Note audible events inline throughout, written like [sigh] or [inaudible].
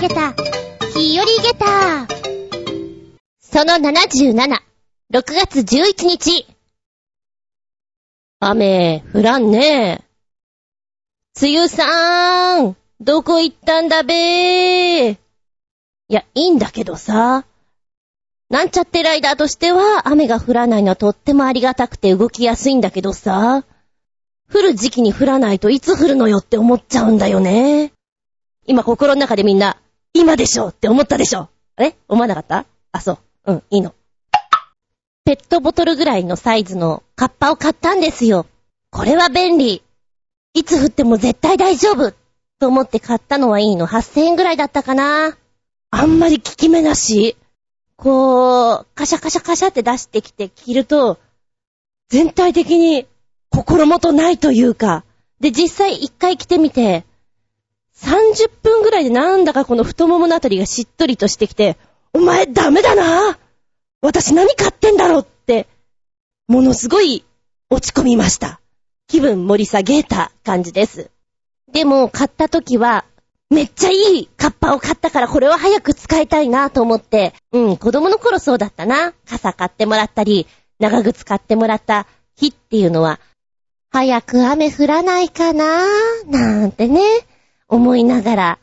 げた、日和げた。その77、6月11日。雨、降らんねえ梅雨さーん、どこ行ったんだべ？ー。いや、いいんだけどさ。なんちゃってライダーとしては雨が降らないのはとってもありがたくて動きやすいんだけどさ。降る時期に降らないといつ降るのよって思っちゃうんだよね。今心の中でみんな、今でしょって思ったでしょえ思わなかった？あ、そう。うん、いいの。ペットボトルぐらいのサイズのカッパを買ったんですよ。これは便利。いつ降っても絶対大丈夫と思って買ったのはいいの。8000円ぐらいだったかな。あんまり効き目なし。こう、カシャカシャカシャって出してきて着ると、全体的に心もとないというか、で、実際一回着てみて、30分ぐらいでなんだかこの太もものあたりがしっとりとしてきて、お前ダメだな私何買ってんだろうって、ものすごい落ち込みました。気分盛り下げた感じです。でも買った時は、めっちゃいいカッパを買ったからこれは早く使いたいなと思って、うん、子供の頃そうだったな。傘買ってもらったり、長靴買ってもらった日っていうのは、早く雨降らないかななんてね、思いながら、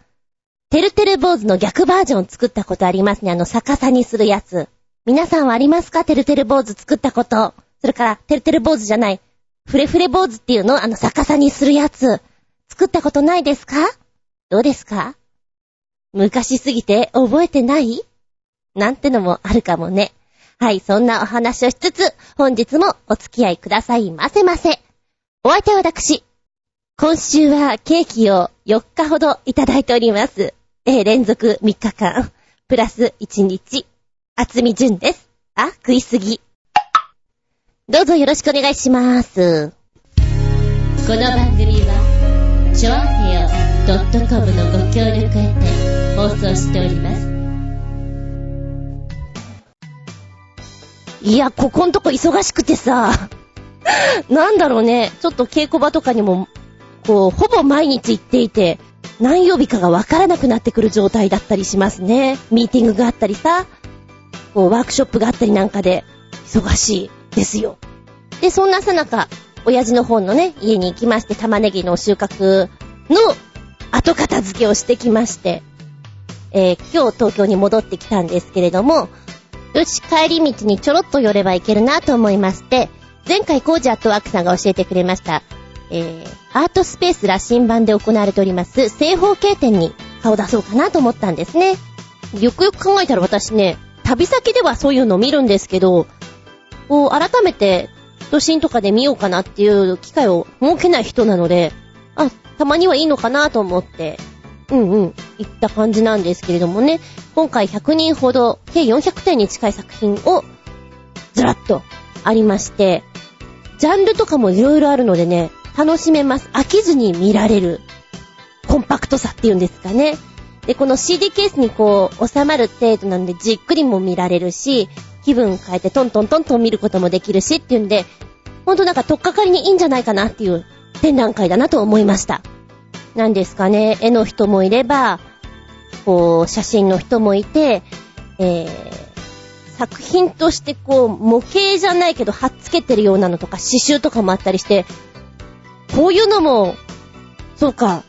てるてる坊主の逆バージョン作ったことありますね。あの逆さにするやつ。皆さんはありますか？てるてる坊主作ったこと。それから、てるてる坊主じゃない、フレフレ坊主っていうの？あの逆さにするやつ。作ったことないですか？どうですか？昔すぎて覚えてない？なんてのもあるかもね。はい、そんなお話をしつつ、本日もお付き合いくださいませませ。お相手は私。今週はケーキを4日ほどいただいております。えー、連続3日間、プラス1日、厚み順です。あ、食いすぎ。どうぞよろしくお願いします。この番組は、ちょあへよ .com のご協力へて放送しております。いや、ここんとこ忙しくてさ、[laughs] なんだろうね、ちょっと稽古場とかにも、こう、ほぼ毎日行っていて、何曜日かがわからなくなってくる状態だったりしますね。ミーティングがあったりさ、こう、ワークショップがあったりなんかで、忙しいですよ。で、そんなさなか、親父の方のね、家に行きまして、玉ねぎの収穫の後片付けをしてきまして、えー、今日東京に戻ってきたんですけれども、よし、帰り道にちょろっと寄ればいけるなと思いまして、前回コージアットワークさんが教えてくれました、えー、アートスペース羅針盤で行われております正方形展に顔出そうかなと思ったんですね。よくよく考えたら私ね、旅先ではそういうのを見るんですけど、こう、改めて、都心とかで見ようかなっていう機会を設けない人なので、あ、たまにはいいのかなと思って、うんうん、行った感じなんですけれどもね、今回100人ほど、計400点に近い作品を、ずらっとありまして、ジャンルとかも色々あるのでね、楽しめます。飽きずに見られる、コンパクトさっていうんですかね。で、この CD ケースにこう、収まる程度なんでじっくりも見られるし、気分変えてトントントントン見ることもできるしっていうんで、ほんとなんか取っかかりにいいんじゃないかなっていう展覧会だなと思いました。なんですかね、絵の人もいれば、こう、写真の人もいて、えー、作品としてこう、模型じゃないけど、貼っつけてるようなのとか、刺繍とかもあったりして、こういうのも、そうか、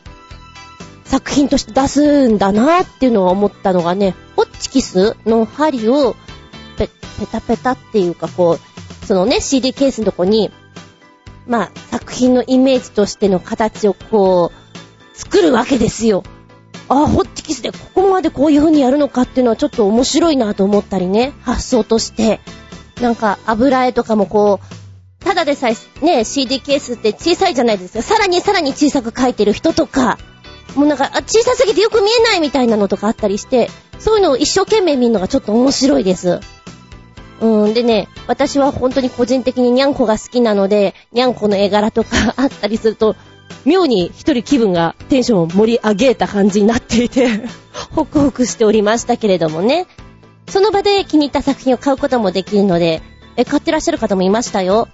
作品として出すんだなっていうのは思ったのがね、ホッチキスの針をペ、ペタペタっていうかこう、そのね、CD ケースのとこに、まあ、作品のイメージとしての形をこう、作るわけですよ。ああ、ホッチキスでここまでこういう風にやるのかっていうのはちょっと面白いなと思ったりね、発想として。なんか油絵とかもこう、ただでさえね、CD ケースって小さいじゃないですか。さらにさらに小さく描いてる人とか、もうなんか、小さすぎてよく見えないみたいなのとかあったりして、そういうのを一生懸命見るのがちょっと面白いです。うん、でね、私は本当に個人的にニャンコが好きなので、ニャンコの絵柄とかあったりすると、妙に一人気分がテンションを盛り上げた感じになっていて [laughs] ホクホクしておりましたけれどもね。その場で気に入った作品を買うこともできるので、え、買ってらっしゃる方もいましたよ。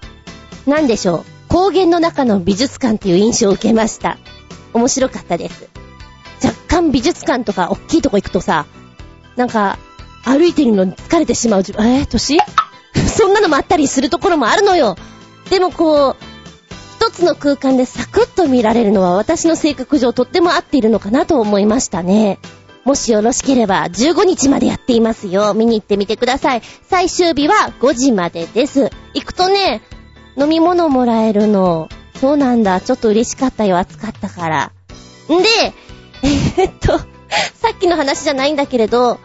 なんでしょう？高原の中の美術館っていう印象を受けました。面白かったです。若館美術館とか大きいとこ行くとさ、なんか、歩いてるのに疲れてしまう、えー、年 [laughs] そんなのもあったりするところもあるのよ。でもこう、一つの空間でサクッと見られるのは私の性格上とっても合っているのかなと思いましたね。もしよろしければ15日までやっていますよ。見に行ってみてください。最終日は5時までです。行くとね、飲み物もらえるの。そうなんだ。ちょっと嬉しかったよ。暑かったから。んで、[laughs] え、っと、さっきの話じゃないんだけれど、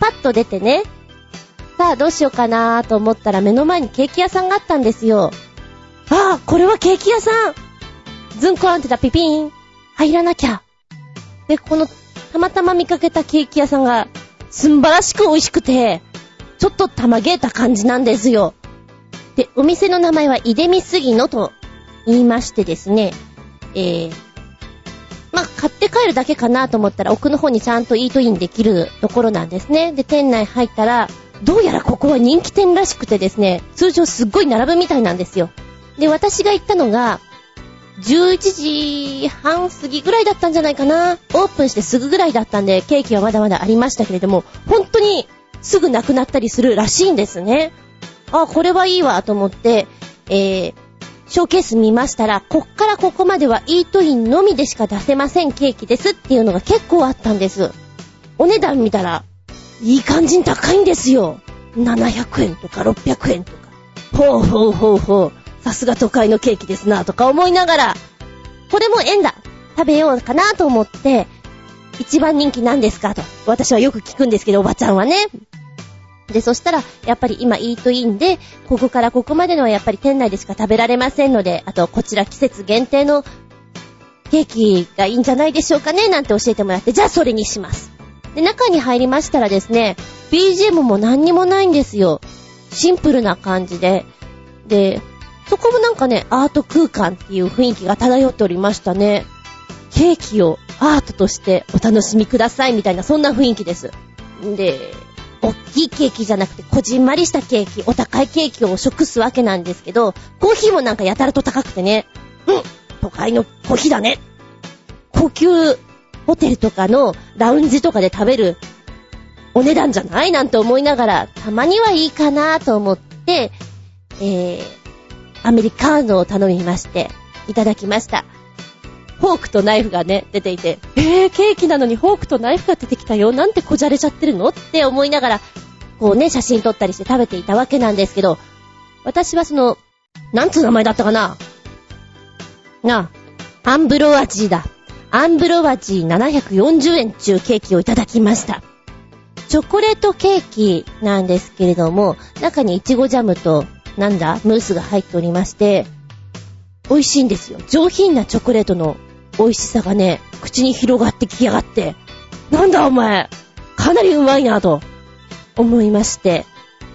パッと出てね、さあどうしようかなーと思ったら目の前にケーキ屋さんがあったんですよ。ああ、これはケーキ屋さんズンコランってたピピーン。入らなきゃ。で、この、たまたま見かけたケーキ屋さんが、すんばらしく美味しくて、ちょっとたまげた感じなんですよ。で、お店の名前はイデミスギノと言いましてですね、えー、まあ、買って帰るだけかなと思ったら奥の方にちゃんとイートインできるところなんですね。で、店内入ったら、どうやらここは人気店らしくてですね、通常すっごい並ぶみたいなんですよ。で、私が行ったのが、11時半過ぎぐらいだったんじゃないかな。オープンしてすぐぐらいだったんで、ケーキはまだまだありましたけれども、本当にすぐなくなったりするらしいんですね。あ、これはいいわと思って、えー、ショーケース見ましたら、こっからここまではイートインのみでしか出せませんケーキですっていうのが結構あったんです。お値段見たら、いい感じに高いんですよ。700円とか600円とか。ほうほうほうほう。さすが都会のケーキですなとか思いながら、これも縁だ。食べようかなと思って、一番人気なんですかと。私はよく聞くんですけど、おばちゃんはね。で、そしたら、やっぱり今イートインで、ここからここまでのはやっぱり店内でしか食べられませんので、あと、こちら季節限定のケーキがいいんじゃないでしょうかね、なんて教えてもらって、じゃあそれにします。で、中に入りましたらですね、BGM も何にもないんですよ。シンプルな感じで。で、そこもなんかね、アート空間っていう雰囲気が漂っておりましたね。ケーキをアートとしてお楽しみくださいみたいな、そんな雰囲気です。で、おっきいケーキじゃなくて、こじんまりしたケーキ、お高いケーキを食すわけなんですけど、コーヒーもなんかやたらと高くてね、うん、都会のコーヒーだね。高級ホテルとかのラウンジとかで食べるお値段じゃないなんて思いながら、たまにはいいかなと思って、えー、アメリカーノを頼みまして、いただきました。フォークとナイフがね、出ていて、えー、ケーキなのにフォークとナイフが出てきたよ。なんてこじゃれちゃってるのって思いながら、こうね、写真撮ったりして食べていたわけなんですけど、私はその、なんつう名前だったかな？な、アンブロアジーだ。アンブロアジー740円中ケーキをいただきました。チョコレートケーキなんですけれども、中にイチゴジャムと、なんだ、ムースが入っておりまして、美味しいんですよ。上品なチョコレートの美味しさがね、口に広がってきやがって、なんだお前、かなりうまいなと思いまして、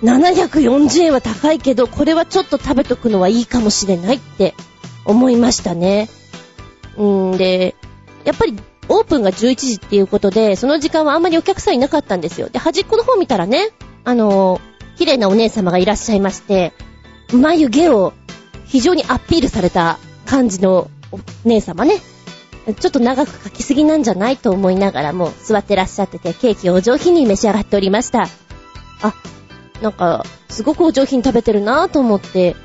740円は高いけど、これはちょっと食べとくのはいいかもしれないって思いましたね。うんで、やっぱりオープンが11時っていうことで、その時間はあんまりお客さんいなかったんですよ。で、端っこの方見たらね、あの綺麗なお姉様がいらっしゃいまして、眉毛を非常にアピールされた感じのお姉様ね。ちょっと長く書きすぎなんじゃないと思いながらも座ってらっしゃってて、ケーキをお上品に召し上がっておりました。あ、なんか、すごくお上品食べてるなぁと思って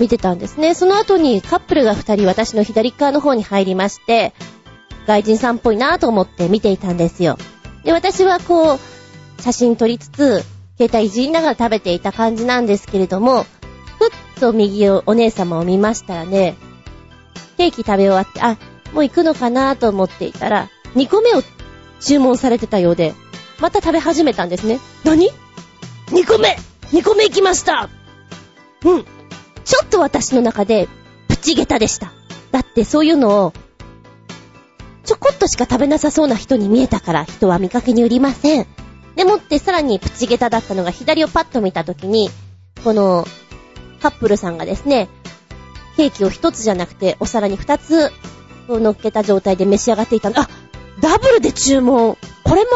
見てたんですね。その後にカップルが二人私の左側の方に入りまして、外人さんっぽいなぁと思って見ていたんですよ。で、私はこう、写真撮りつつ、携帯いじりながら食べていた感じなんですけれども、ふっと右をお姉様を見ましたらね、ケーキ食べ終わって、あ、もう行くのかなと思っていたら、2個目を注文されてたようで、また食べ始めたんですね。何 ?2 個目 !2 個目行きましたうん。ちょっと私の中で、プチゲタでした。だってそういうのを、ちょこっとしか食べなさそうな人に見えたから人は見かけに売りません。でもってさらにプチゲタだったのが左をパッと見たときに、このカップルさんがですね、ケーキを一つじゃなくてお皿に二つを乗っけた状態で召し上がっていたの。あ、ダブルで注文。これも、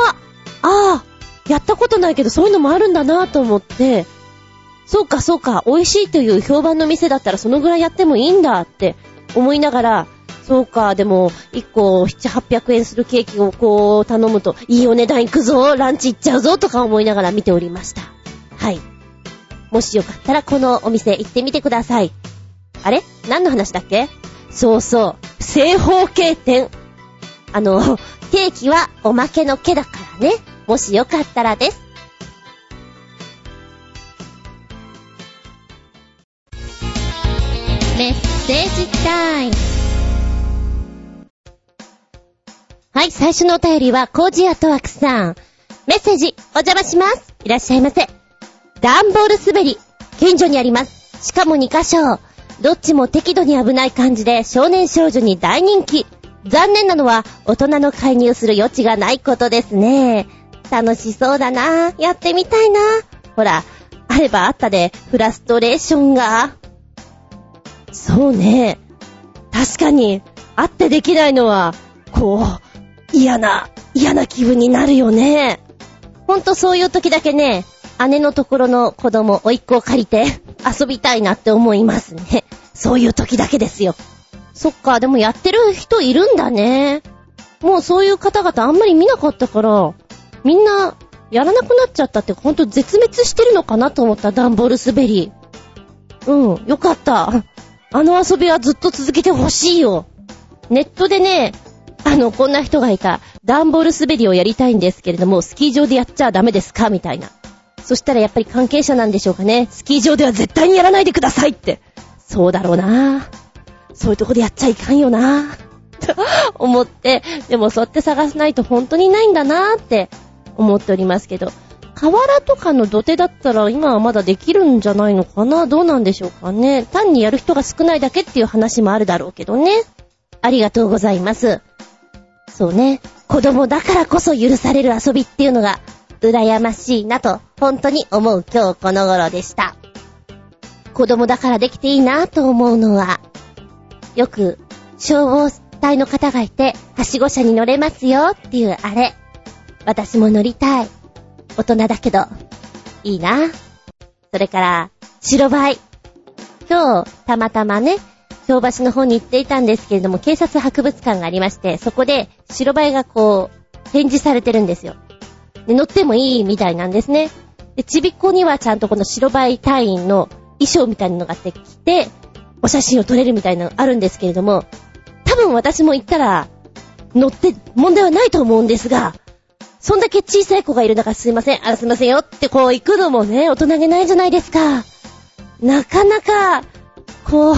ああ、やったことないけどそういうのもあるんだなと思って、そうかそうか、美味しいという評判の店だったらそのぐらいやってもいいんだって思いながら、そうか、でも、1個7、800円するケーキをこう頼むと、いいお値段いくぞ、ランチ行っちゃうぞとか思いながら見ておりました。はい。もしよかったらこのお店行ってみてください。あれ？何の話だっけ？そうそう。正方形店。あの、ケーキはおまけの毛だからね。もしよかったらです。メッセージタイム。はい、最初のお便りは、コージアトワクさん。メッセージ、お邪魔します。いらっしゃいませ。ダンボール滑り、近所にあります。しかも2箇所。どっちも適度に危ない感じで少年少女に大人気。残念なのは大人の介入する余地がないことですね。楽しそうだな。やってみたいな。ほら、あればあったでフラストレーションが。そうね。確かに、あってできないのは、こう、嫌な、嫌な気分になるよね。ほんとそういう時だけね、姉のところの子供、甥っ子を借りて遊びたいなって思いますね。そういう時だけですよ。そっか、でもやってる人いるんだね。もうそういう方々あんまり見なかったから、みんなやらなくなっちゃったってほんと絶滅してるのかなと思ったダンボール滑り。うん、よかった。あの遊びはずっと続けてほしいよ。ネットでね、あの、こんな人がいた。ダンボール滑りをやりたいんですけれども、スキー場でやっちゃダメですか？みたいな。そしたらやっぱり関係者なんでしょうかね。スキー場では絶対にやらないでくださいって。そうだろうなそういうとこでやっちゃいかんよなと [laughs] 思って、でもそうやって探さないと本当にないんだなって思っておりますけど。河原とかの土手だったら今はまだできるんじゃないのかなどうなんでしょうかね。単にやる人が少ないだけっていう話もあるだろうけどね。ありがとうございます。そうね。子供だからこそ許される遊びっていうのが、羨ましいなと、本当に思う今日この頃でした。子供だからできていいなと思うのは、よく、消防隊の方がいて、はしご車に乗れますよっていうあれ。私も乗りたい。大人だけど、いいな。それから、白バイ。今日、たまたまね、京橋の方に行っていたんですけれども、警察博物館がありまして、そこで白バイがこう、展示されてるんですよ。乗ってもいいみたいなんですね。で、ちびっこにはちゃんとこの白バイ隊員の衣装みたいなのができて、お写真を撮れるみたいなのあるんですけれども、多分私も行ったら、乗って問題はないと思うんですが、そんだけ小さい子がいる中すいません、あ、すいませんよってこう行くのもね、大人げないじゃないですか。なかなか、こう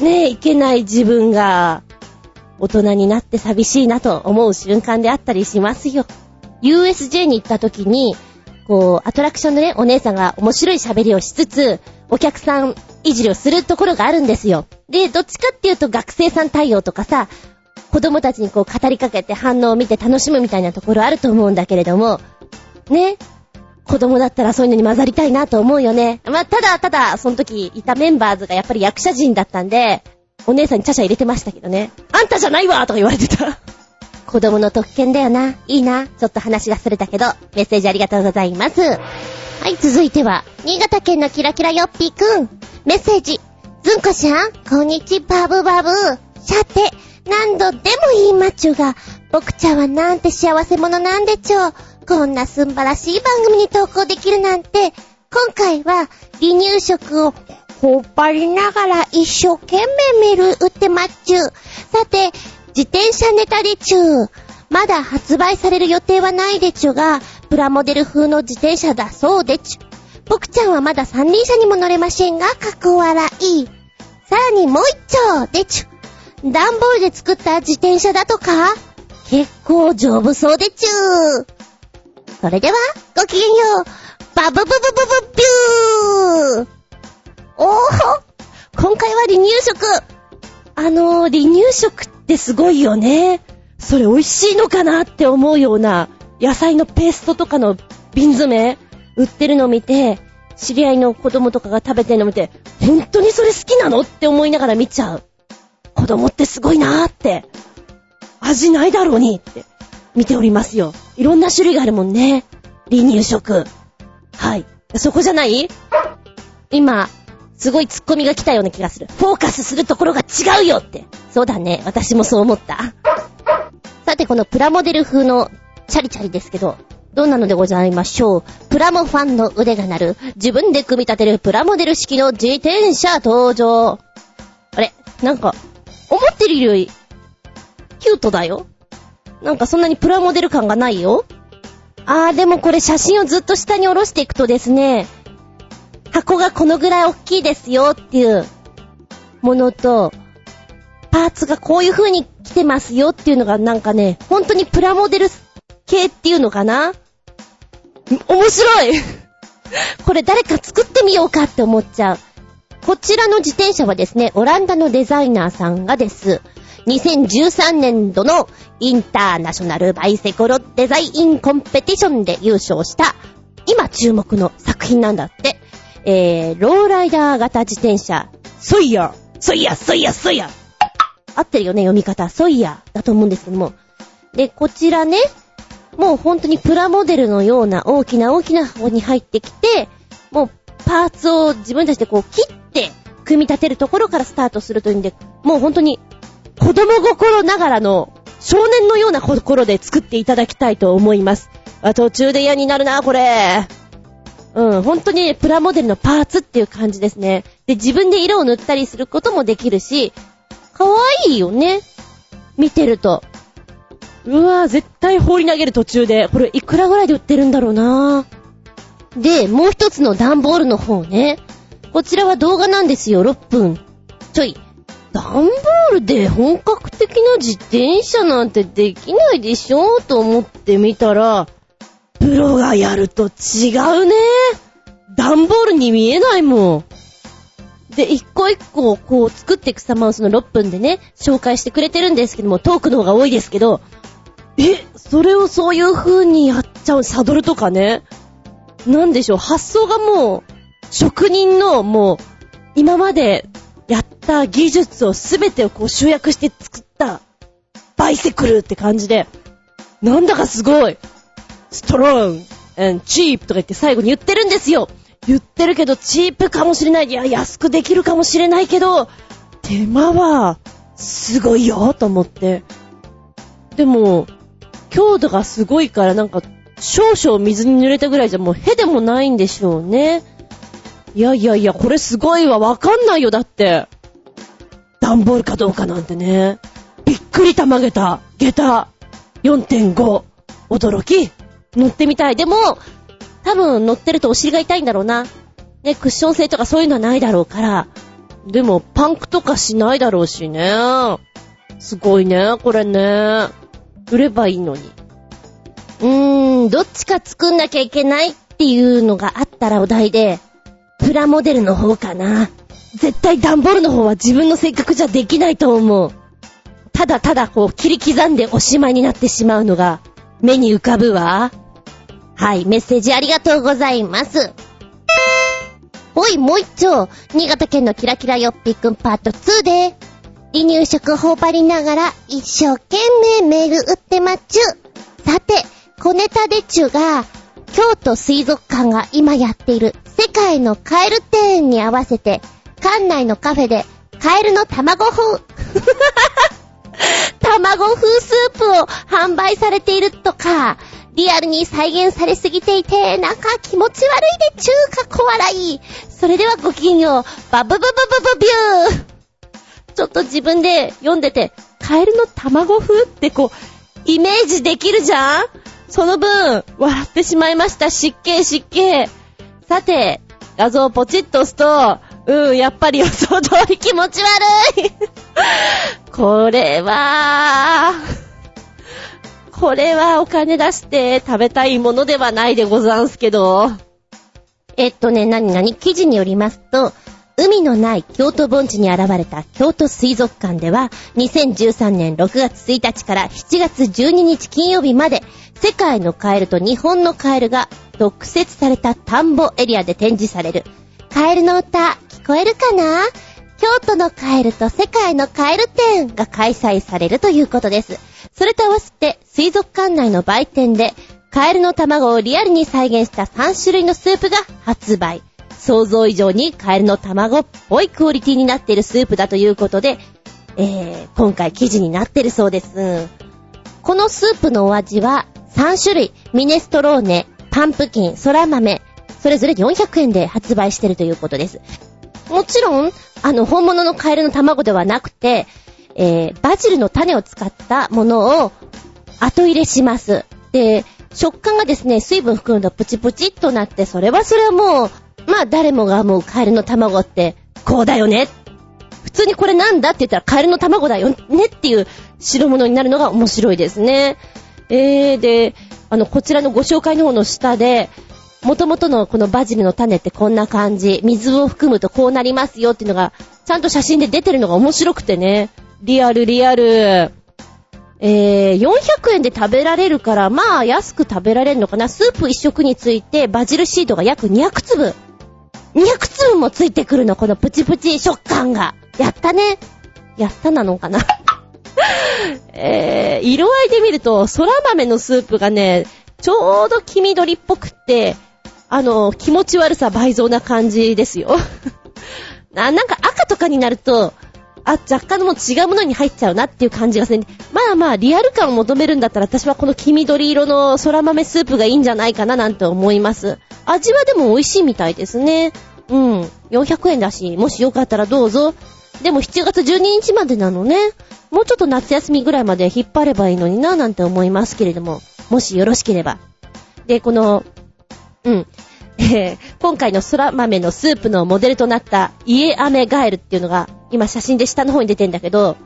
[laughs] ねえ、いけない自分が、大人になって寂しいなと思う瞬間であったりしますよ。USJ に行った時に、こう、アトラクションでね、お姉さんが面白い喋りをしつつ、お客さんいじりをするところがあるんですよ。で、どっちかっていうと学生さん対応とかさ、子供たちにこう語りかけて反応を見て楽しむみたいなところあると思うんだけれども、ね。子供だったらそういうのに混ざりたいなと思うよね。まあ、ただただ、その時いたメンバーズがやっぱり役者陣だったんで、お姉さんにチャチャ入れてましたけどね。あんたじゃないわとか言われてた。子供の特権だよな。いいな。ちょっと話がすれたけど、メッセージありがとうございます。はい、続いては、新潟県のキラキラよっぴーくん。メッセージ。ずんこしゃん、こんにちバブバブ。さて、何度でもいいマッチョが、僕ちゃんはなんて幸せ者なんでちょう。こんな素晴らしい番組に投稿できるなんて、今回は離乳食をほっぱりながら一生懸命メール打ってまっちゅう。さて、自転車ネタでちゅう。まだ発売される予定はないでちゅが、プラモデル風の自転車だそうでちゅ。僕ちゃんはまだ三輪車にも乗れませんが、かっこ笑い。さらにもう一丁でちゅ。段ボールで作った自転車だとか結構丈夫そうでちゅ。それでは、ごきげんよう。バブブブブブビューおー今回は離乳食。あのー、離乳食ってすごいよね。それ美味しいのかなって思うような野菜のペーストとかの瓶詰め売ってるのを見て、知り合いの子供とかが食べてるのを見て、本当にそれ好きなのって思いながら見ちゃう。子供ってすごいなーって。味ないだろうにって見ておりますよ。いろんな種類があるもんね。離乳食。はい。そこじゃない？今、すごいツッコミが来たような気がする。フォーカスするところが違うよって。そうだね。私もそう思った。さて、このプラモデル風のチャリチャリですけど、どんなのでございましょう？プラモファンの腕が鳴る、自分で組み立てるプラモデル式の自転車登場。あれ？なんか、思ってるより、キュートだよ。なんかそんなにプラモデル感がないよ。あー、でもこれ写真をずっと下に下ろしていくとですね、箱がこのぐらい大きいですよっていうものと、パーツがこういう風に来てますよっていうのがなんかね、本当にプラモデル系っていうのかな？面白い [laughs] これ誰か作ってみようかって思っちゃう。こちらの自転車はですね、オランダのデザイナーさんがです、2013年度のインターナショナルバイセコロデザインコンペティションで優勝した、今注目の作品なんだって。えー、ローライダー型自転車、ソイヤソイヤソイヤソイヤ合ってるよね、読み方。ソイヤだと思うんですけども。で、こちらね、もう本当にプラモデルのような大きな大きな箱に入ってきて、もうパーツを自分たちでこう切って組み立てるところからスタートするというんで、もう本当に子供心ながらの少年のような心で作っていただきたいと思います。あ、途中で嫌になるな、これ。うん、本当にプラモデルのパーツっていう感じですね。で、自分で色を塗ったりすることもできるし、かわいいよね。見てると。うわぁ、絶対放り投げる途中で。これいくらぐらいで売ってるんだろうなぁで、もう一つの段ボールの方ね。こちらは動画なんですよ、6分。ちょい。段ボールで本格的な自転車なんてできないでしょ？と思ってみたら、プロがやると違うね。段ボールに見えないもん。で、一個一個こう作っていく様をその6分でね、紹介してくれてるんですけども、トークの方が多いですけど、え、それをそういう風にやっちゃう、サドルとかね。なんでしょう、発想がもう、職人のもう、今までやった技術をすべてをこう集約して作った、バイセクルって感じで、なんだかすごい、ストロング、ン、チープとか言って最後に言ってるんですよ。言ってるけど、チープかもしれない。いや、安くできるかもしれないけど、手間は、すごいよ、と思って。でも、強度がすごいから、なんか、少々水に濡れたぐらいじゃもうへでもないんでしょうね。いやいやいや、これすごいわ。わかんないよ、だって。段ボールかどうかなんてね。びっくりたまげた。下駄。4.5。驚き。乗ってみたい。でも、多分乗ってるとお尻が痛いんだろうな。ね、クッション性とかそういうのはないだろうから。でも、パンクとかしないだろうしね。すごいね、これね。売ればいいのに。うーん、どっちか作んなきゃいけないっていうのがあったらお題で、プラモデルの方かな。絶対ダンボールの方は自分の性格じゃできないと思う。ただただこう切り刻んでおしまいになってしまうのが目に浮かぶわ。はい、メッセージありがとうございます。おい、もう一丁、新潟県のキラキラよっぴくんパート2で、離乳食頬張りながら一生懸命メール打ってまっちゅ。さて、小ネタでちゅが、京都水族館が今やっている世界のカエル展に合わせて、館内のカフェでカエルの卵風、[laughs] 卵風スープを販売されているとか、リアルに再現されすぎていて、なんか気持ち悪いで中華小笑い。それではごきげんよう。バブブブブブビュー。ちょっと自分で読んでて、カエルの卵風ってこう、イメージできるじゃん？その分、笑ってしまいました。湿気湿気。さて、画像をポチッと押すと、うん、やっぱり予想通り気持ち悪い。[laughs] これは、これはお金出して食べたいものではないでござんすけど。えっとね、なになに記事によりますと、海のない京都盆地に現れた京都水族館では、2013年6月1日から7月12日金曜日まで、世界のカエルと日本のカエルが特設された田んぼエリアで展示される。カエルの歌、聞こえるかな？京都のカエルと世界のカエル展が開催されるということです。それと合わせて、水族館内の売店で、カエルの卵をリアルに再現した3種類のスープが発売。想像以上にカエルの卵っぽいクオリティになっているスープだということで、えー、今回記事になっているそうです。このスープのお味は3種類、ミネストローネ、パンプキン、ソラ豆、それぞれ400円で発売しているということです。もちろん、あの、本物のカエルの卵ではなくて、えー、バジルの種を使ったものを後入れします。で、食感がですね、水分含むとプチプチっとなって、それはそれはもう、まあ誰もがもうカエルの卵って、こうだよね。普通にこれなんだって言ったらカエルの卵だよねっていう白物になるのが面白いですね。えー、で、あの、こちらのご紹介の方の下で、元々のこのバジルの種ってこんな感じ。水を含むとこうなりますよっていうのが、ちゃんと写真で出てるのが面白くてね。リアルリアル。えー、400円で食べられるから、まあ安く食べられるのかな。スープ一食についてバジルシートが約200粒。200粒もついてくるの、このプチプチ食感が。やったね。やったなのかな。[laughs] えー、色合いで見ると、空豆のスープがね、ちょうど黄緑っぽくって、あの、気持ち悪さ倍増な感じですよ。[laughs] な、なんか赤とかになると、あ、若干も違うものに入っちゃうなっていう感じがする。まあまあ、リアル感を求めるんだったら私はこの黄緑色の空豆スープがいいんじゃないかななんて思います。味はでも美味しいみたいですね。うん。400円だし、もしよかったらどうぞ。でも7月12日までなのね。もうちょっと夏休みぐらいまで引っ張ればいいのにななんて思いますけれども。もしよろしければ。で、この、うん。[laughs] えー、今回の空豆のスープのモデルとなったイエアメガエルっていうのが今写真で下の方に出てんだけど、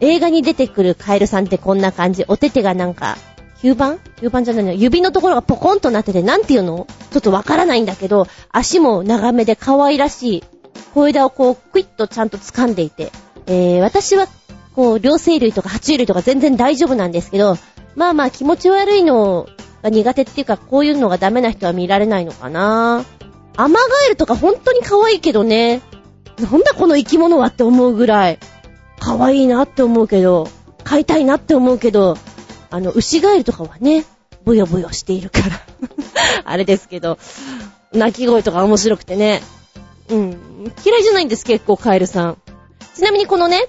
映画に出てくるカエルさんってこんな感じ。お手手がなんか、吸盤？吸盤じゃないの指のところがポコンとなってて、なんていうの？ちょっとわからないんだけど、足も長めで可愛らしい。小枝をこう、クイッとちゃんと掴んでいて。えー、私は、こう、両生類とか爬虫類とか全然大丈夫なんですけど、まあまあ気持ち悪いのが苦手っていうか、こういうのがダメな人は見られないのかな。アマガエルとか本当に可愛いけどね。なんだこの生き物はって思うぐらい、可愛いなって思うけど、飼いたいなって思うけど、あの、牛ガエルとかはね、ブヨブヨしているから [laughs] あれですけど、鳴き声とか面白くてね。うん。嫌いじゃないんです、結構カエルさん。ちなみにこのね、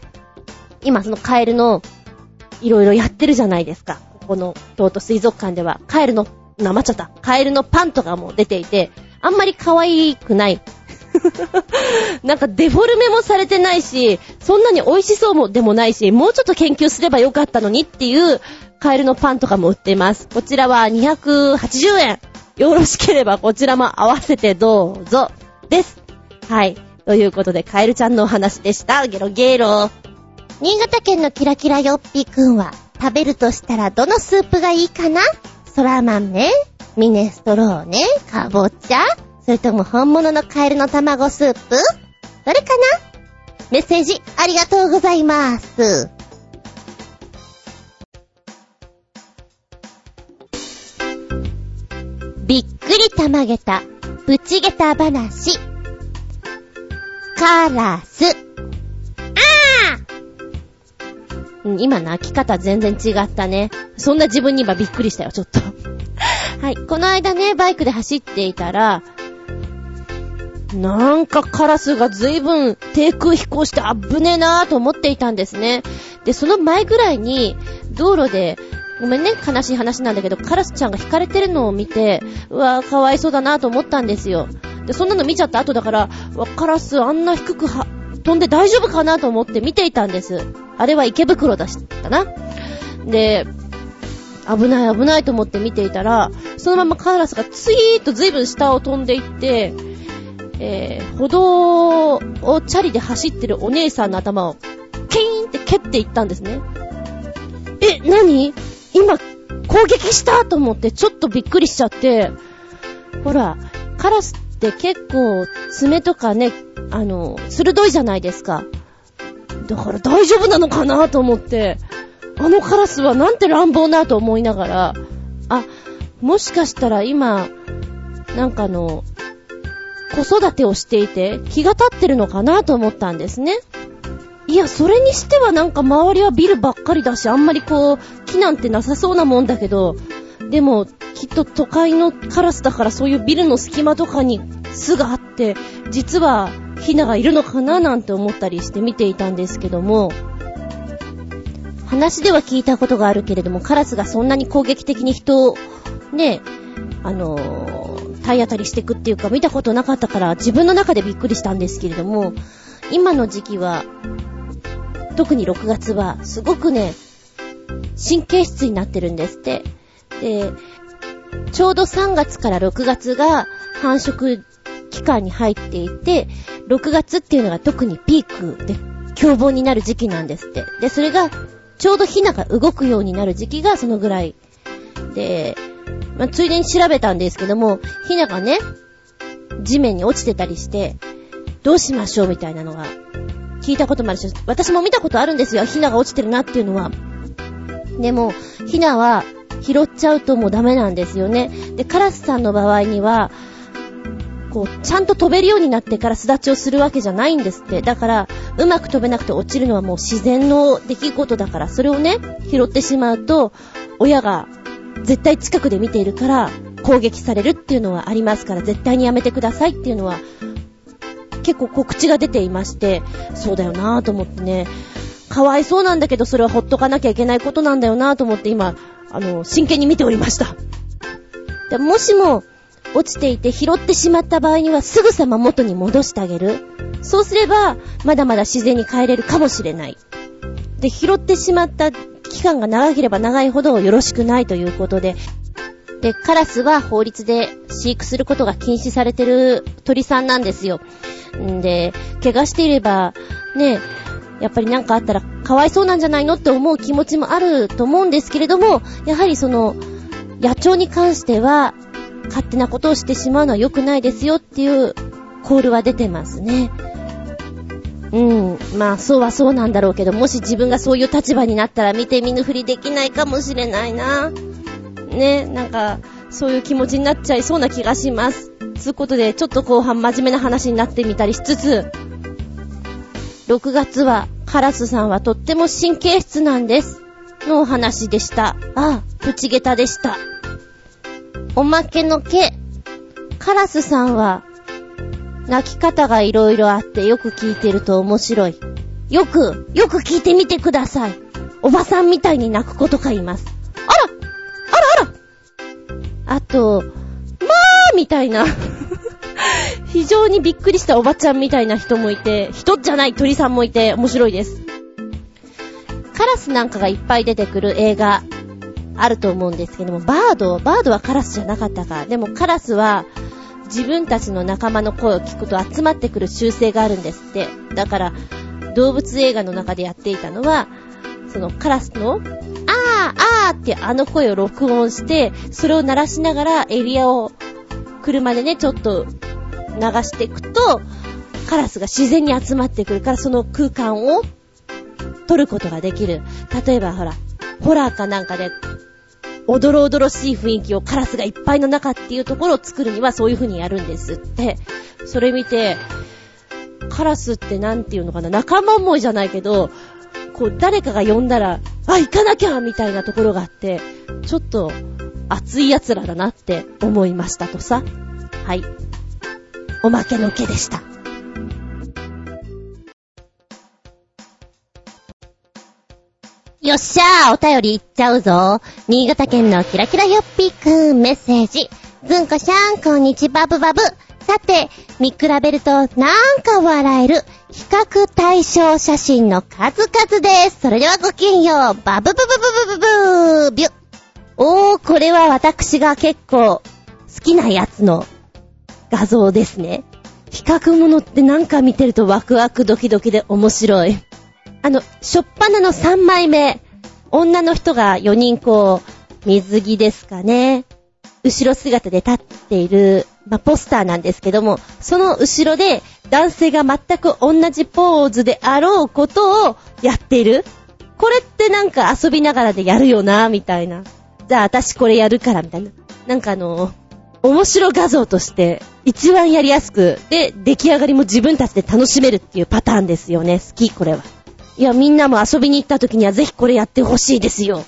今そのカエルの、いろいろやってるじゃないですか。この京都水族館では、カエルの、なまっちゃった。カエルのパンとかも出ていて、あんまり可愛くない [laughs] なんかデフォルメもされてないし、そんなに美味しそうもでもないし、もうちょっと研究すればよかったのにっていうカエルのパンとかも売っています。こちらは280円。よろしければこちらも合わせてどうぞ。です。はい。ということで、カエルちゃんのお話でした。ゲロゲロ。新潟県のキラキラヨッピーくんは、食べるとしたらどのスープがいいかな？ソラマンね、ミネストローネ、かぼちゃ。それとも本物のカエルの卵スープ？どれかな？メッセージありがとうございます。びっくりたまげた、ぶちげた話。カラス。ああ今泣き方全然違ったね。そんな自分に今びっくりしたよ、ちょっと。[laughs] はい。この間ね、バイクで走っていたら、なんかカラスが随分低空飛行して危ねえなぁと思っていたんですね。で、その前ぐらいに、道路で、ごめんね、悲しい話なんだけど、カラスちゃんが引かれてるのを見て、うわぁ、かわいそうだなぁと思ったんですよ。で、そんなの見ちゃった後だから、わ、カラスあんな低くは、飛んで大丈夫かなと思って見ていたんです。あれは池袋だしたな。で、危ない危ないと思って見ていたら、そのままカラスがツイーッと随分下を飛んでいって、えー、歩道をチャリで走ってるお姉さんの頭を、キーンって蹴っていったんですね。え、何？今、攻撃した？と思ってちょっとびっくりしちゃって、ほら、カラスって結構爪とかね、あの、鋭いじゃないですか。だから大丈夫なのかなと思って、あのカラスはなんて乱暴なと思いながら、あ、もしかしたら今、なんかの、子育てをしていて気が立ってるのかなと思ったんですね。いや、それにしてはなんか周りはビルばっかりだし、あんまりこう、木なんてなさそうなもんだけど、でも、きっと都会のカラスだからそういうビルの隙間とかに巣があって、実はヒナがいるのかななんて思ったりして見ていたんですけども、話では聞いたことがあるけれども、カラスがそんなに攻撃的に人を、ね、あのー、体当たりしていくっていうか見たことなかったから自分の中でびっくりしたんですけれども、今の時期は、特に6月はすごくね、神経質になってるんですって。で、ちょうど3月から6月が繁殖期間に入っていて、6月っていうのが特にピークで凶暴になる時期なんですって。で、それが、ちょうどヒナが動くようになる時期がそのぐらい。で、まあ、ついでに調べたんですけども、ヒナがね、地面に落ちてたりして、どうしましょうみたいなのが、聞いたこともあるし、私も見たことあるんですよ。ヒナが落ちてるなっていうのは。でも、ヒナは拾っちゃうともうダメなんですよね。で、カラスさんの場合には、こう、ちゃんと飛べるようになってから巣立ちをするわけじゃないんですって。だから、うまく飛べなくて落ちるのはもう自然の出来事だから、それをね、拾ってしまうと、親が絶対近くで見ているから攻撃されるっていうのはありますから、絶対にやめてくださいっていうのは、結構告知が出ていまして、そうだよなぁと思ってね、かわいそうなんだけど、それはほっとかなきゃいけないことなんだよなぁと思って今、あの、真剣に見ておりました。でもしも、落ちていて拾ってしまった場合にはすぐさま元に戻してあげる。そうすれば、まだまだ自然に帰れるかもしれない。で、拾ってしまった期間が長ければ長いほどよろしくないということで、で、カラスは法律で飼育することが禁止されてる鳥さんなんですよ。んで、怪我していれば、ね、やっぱりなんかあったらかわいそうなんじゃないのって思う気持ちもあると思うんですけれども、やはりその、野鳥に関しては、勝手なことをしてしまうのは良くないですよっていうコールは出てますね。うん。まあ、そうはそうなんだろうけど、もし自分がそういう立場になったら見て見ぬふりできないかもしれないな。ね、なんか、そういう気持ちになっちゃいそうな気がします。つうことで、ちょっと後半真面目な話になってみたりしつつ、6月はカラスさんはとっても神経質なんです。のお話でした。ああ、プチゲタでした。おまけの毛。カラスさんは、泣き方がいろいろあってよく聞いてると面白い。よく、よく聞いてみてください。おばさんみたいに泣く子とかいます。あらあらあらあと、まあみたいな [laughs] 非常にびっくりしたおばちゃんみたいな人もいて、人じゃない鳥さんもいて面白いです。カラスなんかがいっぱい出てくる映画、あると思うんですけども、バード、バードはカラスじゃなかったか。でもカラスは、自分たちの仲間の声を聞くと集まってくる習性があるんですって。だから、動物映画の中でやっていたのは、そのカラスの、あーあーってあの声を録音して、それを鳴らしながらエリアを車でね、ちょっと流していくと、カラスが自然に集まってくるから、その空間を取ることができる。例えばほら、ホラーかなんかで、おどろおどろしい雰囲気をカラスがいっぱいの中っていうところを作るにはそういう風にやるんですって。それ見て、カラスってなんていうのかな、仲間思いじゃないけど、こう誰かが呼んだら、あ、行かなきゃみたいなところがあって、ちょっと熱い奴らだなって思いましたとさ。はい。おまけの毛でした。よっしゃーお便りいっちゃうぞ新潟県のキラキラヨッピーくんメッセージ。ずんこしゃん、こんにちバブバブ。さて、見比べるとなんか笑える比較対象写真の数々です。それではごきげんよう。バブブブブブブブービュッ。おー、これは私が結構好きなやつの画像ですね。比較物ってなんか見てるとワクワクドキドキで面白い。あの、しょっぱなの3枚目。女の人が4人こう、水着ですかね。後ろ姿で立っている、まあ、ポスターなんですけども、その後ろで男性が全く同じポーズであろうことをやっている。これってなんか遊びながらでやるよな、みたいな。じゃあ私これやるから、みたいな。なんかあの、面白画像として一番やりやすく、で、出来上がりも自分たちで楽しめるっていうパターンですよね。好き、これは。いや、みんなも遊びに行った時にはぜひこれやってほしいですよ。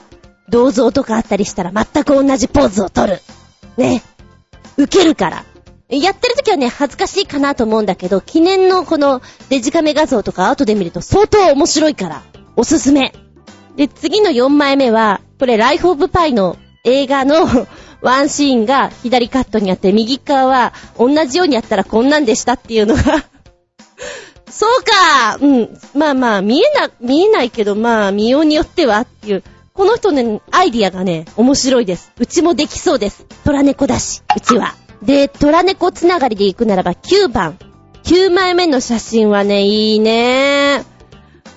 銅像とかあったりしたら全く同じポーズを取る。ね。受けるから。やってる時はね、恥ずかしいかなと思うんだけど、記念のこのデジカメ画像とか後で見ると相当面白いから、おすすめ。で、次の4枚目は、これライフオブパイの映画の [laughs] ワンシーンが左カットにあって、右側は同じようにやったらこんなんでしたっていうのが [laughs] そうかうん。まあまあ、見えな、見えないけど、まあ、見ようによってはっていう。この人ね、アイディアがね、面白いです。うちもできそうです。虎猫だし、うちは。で、虎猫つながりで行くならば9番。9枚目の写真はね、いいね。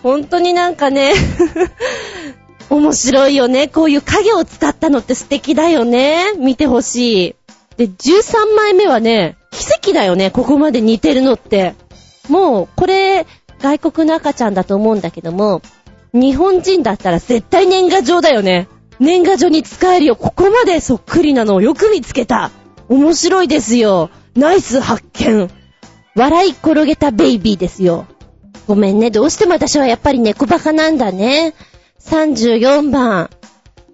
本当になんかね [laughs] 面白いよね。こういう影を使ったのって素敵だよね。見てほしい。で、13枚目はね、奇跡だよね。ここまで似てるのって。もう、これ、外国の赤ちゃんだと思うんだけども、日本人だったら絶対年賀状だよね。年賀状に使えるよ。ここまでそっくりなのをよく見つけた。面白いですよ。ナイス発見。笑い転げたベイビーですよ。ごめんね。どうしても私はやっぱり猫バカなんだね。34番。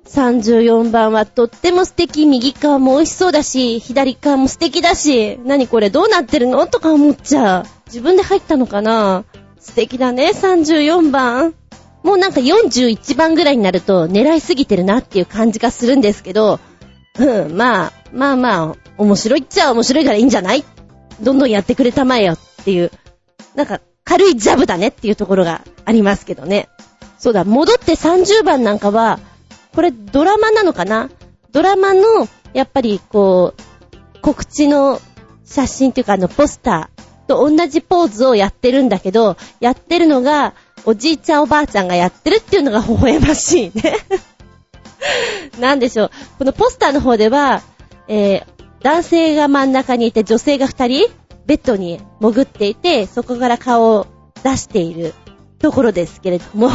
34番はとっても素敵。右側も美味しそうだし、左側も素敵だし、何これどうなってるの？とか思っちゃう。自分で入ったのかな？素敵だね。34番。もうなんか41番ぐらいになると狙いすぎてるなっていう感じがするんですけど、うん、まあ、まあまあ、面白いっちゃ面白いからいいんじゃない？どんどんやってくれたまえよっていう、なんか軽いジャブだねっていうところがありますけどね。そうだ、戻って30番なんかは、これドラマなのかな？ドラマの、やっぱりこう、告知の写真っていうかあのポスターと同じポーズをやってるんだけど、やってるのが、おじいちゃんおばあちゃんがやってるっていうのが微笑ましいね。[laughs] なんでしょう。このポスターの方では、えー、男性が真ん中にいて女性が二人、ベッドに潜っていて、そこから顔を出している。ところですけれども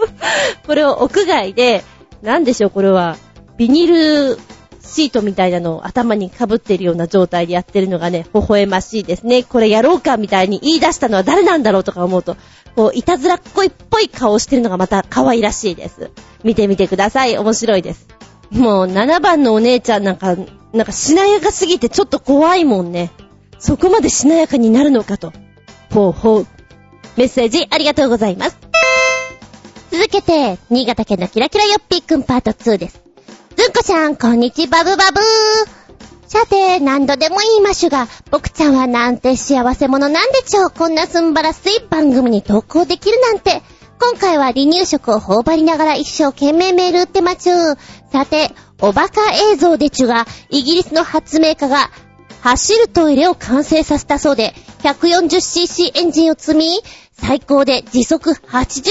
[laughs] これを屋外で、なんでしょう、これは、ビニールシートみたいなのを頭に被っているような状態でやってるのがね、微笑ましいですね。これやろうかみたいに言い出したのは誰なんだろうとか思うと、こう、いたずらっこいっぽい顔をしてるのがまた可愛らしいです。見てみてください。面白いです。もう7番のお姉ちゃんなんか、なんかしなやかすぎてちょっと怖いもんね。そこまでしなやかになるのかと。ほうほう。メッセージありがとうございます。続けて、新潟県のキラキラヨッピーくんパート2です。ずんこちゃん、こんにちバブバブー。さて、何度でも言いましゅが、僕ちゃんはなんて幸せ者なんでしょう。こんなすんばらしい番組に投稿できるなんて。今回は離乳食を頬張りながら一生懸命メール打ってまちゅー。さて、おバカ映像でちゅが、イギリスの発明家が、走るトイレを完成させたそうで、140cc エンジンを積み、最高で時速89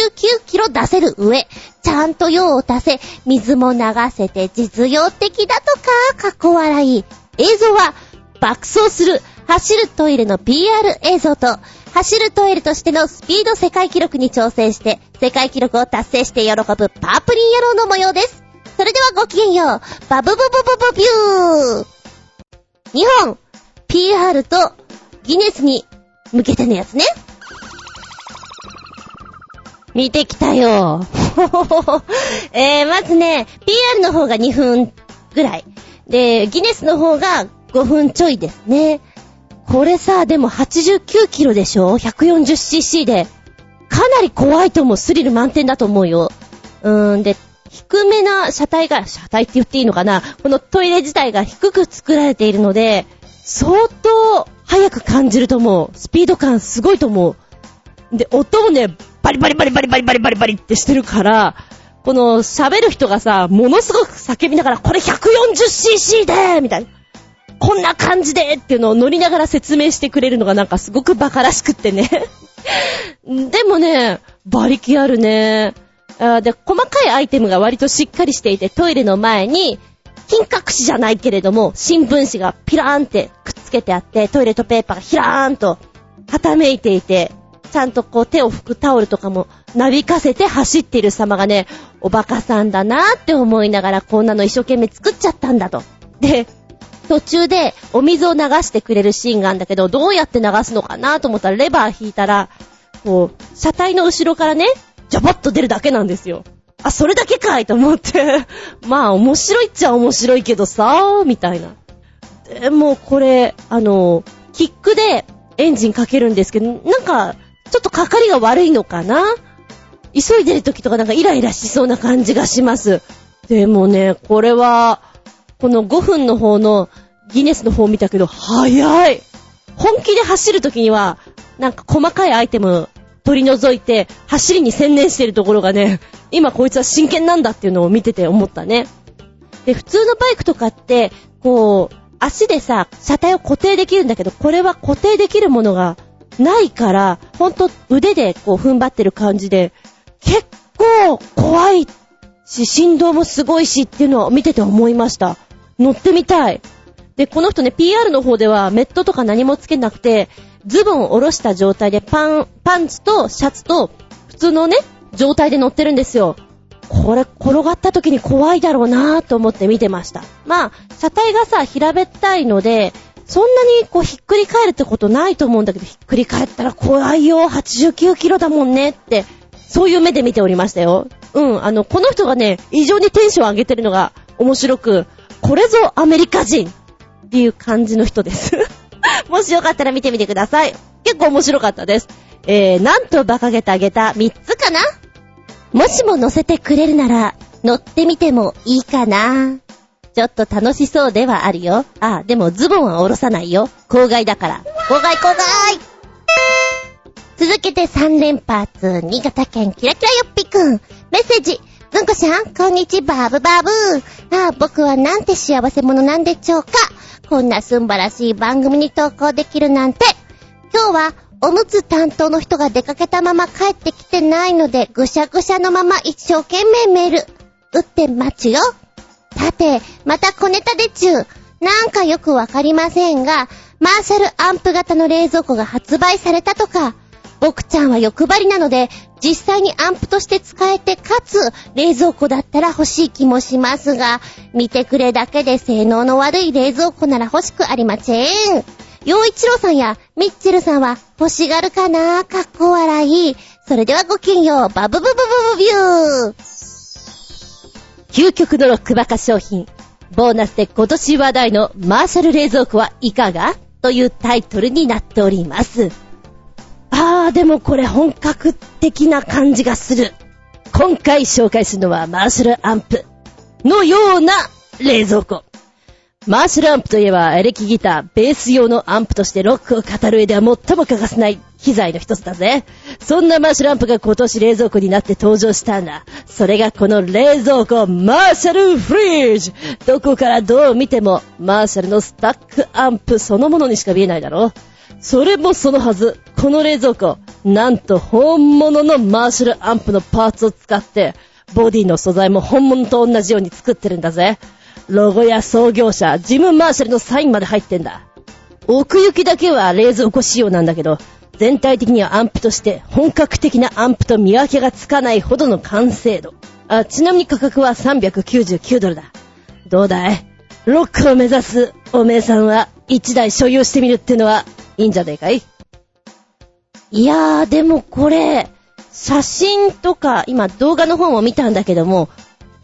キロ出せる上、ちゃんと用を足せ、水も流せて実用的だとか、かっこ笑い。映像は、爆走する、走るトイレの PR 映像と、走るトイレとしてのスピード世界記録に挑戦して、世界記録を達成して喜ぶパープリン野郎の模様です。それではごきげんよう。バブブブブブビュー日本、PR とギネスに向けてのやつね。見てきたよ。[laughs] えー、まずね、PR の方が2分ぐらい。で、ギネスの方が5分ちょいですね。これさ、でも89キロでしょ ?140cc で。かなり怖いと思う。スリル満点だと思うよ。うーん、で、低めな車体が、車体って言っていいのかな？このトイレ自体が低く作られているので、相当速く感じると思う。スピード感すごいと思う。で、音もね、バリバリバリバリバリバリバリバリってしてるから、この喋る人がさ、ものすごく叫びながら、これ 140cc でーみたいな。こんな感じでっていうのを乗りながら説明してくれるのがなんかすごくバカらしくってね。でもね、馬力あるね。あで、細かいアイテムが割としっかりしていて、トイレの前に、金隠しじゃないけれども、新聞紙がピラーンってくっつけてあって、トイレットペーパーがひらーんと、はためいていて、ちゃんとこう手を拭くタオルとかもなびかせて走っている様がね、おバカさんだなーって思いながらこんなの一生懸命作っちゃったんだと。で、途中でお水を流してくれるシーンがあるんだけど、どうやって流すのかなと思ったらレバー引いたら、こう、車体の後ろからね、ジャバッと出るだけなんですよ。あ、それだけかいと思って。[laughs] まあ面白いっちゃ面白いけどさー、みたいな。でもこれ、あの、キックでエンジンかけるんですけど、なんか、ちょっとかかりが悪いのかな？急いでる時とかなんかイライラしそうな感じがします。でもね、これは、この5分の方のギネスの方見たけど、早い本気で走る時には、なんか細かいアイテム取り除いて、走りに専念してるところがね、今こいつは真剣なんだっていうのを見てて思ったね。で、普通のバイクとかって、こう、足でさ、車体を固定できるんだけど、これは固定できるものがないから、ほんと腕でこう踏ん張ってる感じで、結構怖いし、振動もすごいしっていうのを見てて思いました。乗ってみたい。で、この人ね、PR の方ではメットとか何もつけなくて、ズボンを下ろした状態でパン、パンツとシャツと普通のね、状態で乗ってるんですよ。これ転がった時に怖いだろうなぁと思って見てました。まあ、車体がさ、平べったいので、そんなにこうひっくり返るってことないと思うんだけど、ひっくり返ったら怖いよ、89キロだもんねって、そういう目で見ておりましたよ。うん、あの、この人がね、異常にテンション上げてるのが面白く、これぞアメリカ人っていう感じの人です [laughs] もしよかったら見てみてください。結構面白かったです。えー、なんと馬鹿げてあげた3つかなもしも乗せてくれるなら、乗ってみてもいいかなちょっと楽しそうではあるよ。あ、でもズボンは下ろさないよ。郊外だから。郊外郊外続けて3連発、新潟県キラキラよっぴくん。メッセージ。ずんこしゃん、こんにちはバブバブ。ああ、僕はなんて幸せ者なんでしょうか。こんなすんばらしい番組に投稿できるなんて。今日はおむつ担当の人が出かけたまま帰ってきてないので、ぐしゃぐしゃのまま一生懸命メール、打って待つよ。さて、また小ネタでちゅう。なんかよくわかりませんが、マーシャルアンプ型の冷蔵庫が発売されたとか、僕ちゃんは欲張りなので、実際にアンプとして使えて、かつ、冷蔵庫だったら欲しい気もしますが、見てくれだけで性能の悪い冷蔵庫なら欲しくありません。洋一郎さんやミッチェルさんは欲しがるかなかっこ笑い。それではごきげんよう。バブブブブブビュー。究極のロックバカ商品。ボーナスで今年話題のマーシャル冷蔵庫はいかが？というタイトルになっております。あー、でもこれ本格的な感じがする。今回紹介するのはマーシャルアンプのような冷蔵庫。マーシャルアンプといえばエレキギター、ベース用のアンプとしてロックを語る上では最も欠かせない機材の一つだぜ。そんなマーシャルアンプが今年冷蔵庫になって登場したんだ。それがこの冷蔵庫、マーシャルフリージどこからどう見ても、マーシャルのスタックアンプそのものにしか見えないだろ。それもそのはず、この冷蔵庫、なんと本物のマーシャルアンプのパーツを使って、ボディの素材も本物と同じように作ってるんだぜ。ロゴや創業者、ジム・マーシャルのサインまで入ってんだ。奥行きだけは冷蔵庫仕様なんだけど、全体的にはアンプとして本格的なアンプと見分けがつかないほどの完成度。あ、ちなみに価格は399ドルだ。どうだい？ロックを目指すおめえさんは1台所有してみるってのはいいんじゃねえかい？いやー、でもこれ、写真とか、今動画の方も見たんだけども、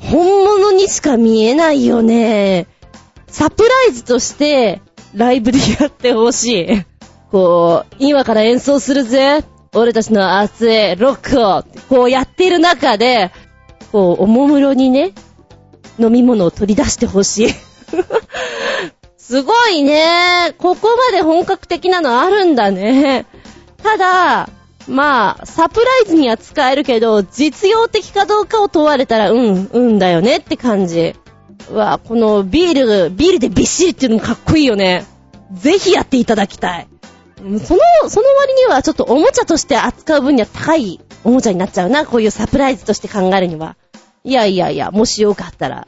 本物にしか見えないよね。サプライズとして、ライブでやってほしい。こう、今から演奏するぜ。俺たちの熱いロックを、こうやってる中で、こう、おもむろにね、飲み物を取り出してほしい。[laughs] すごいね。ここまで本格的なのあるんだね。ただ、まあ、サプライズには使えるけど、実用的かどうかを問われたら、うん、うんだよねって感じ。うわ、このビール、ビールでびっしりっていうのもかっこいいよね。ぜひやっていただきたい。その、その割にはちょっとおもちゃとして扱う分には高いおもちゃになっちゃうな。こういうサプライズとして考えるには。いやいやいや、もしよかったら。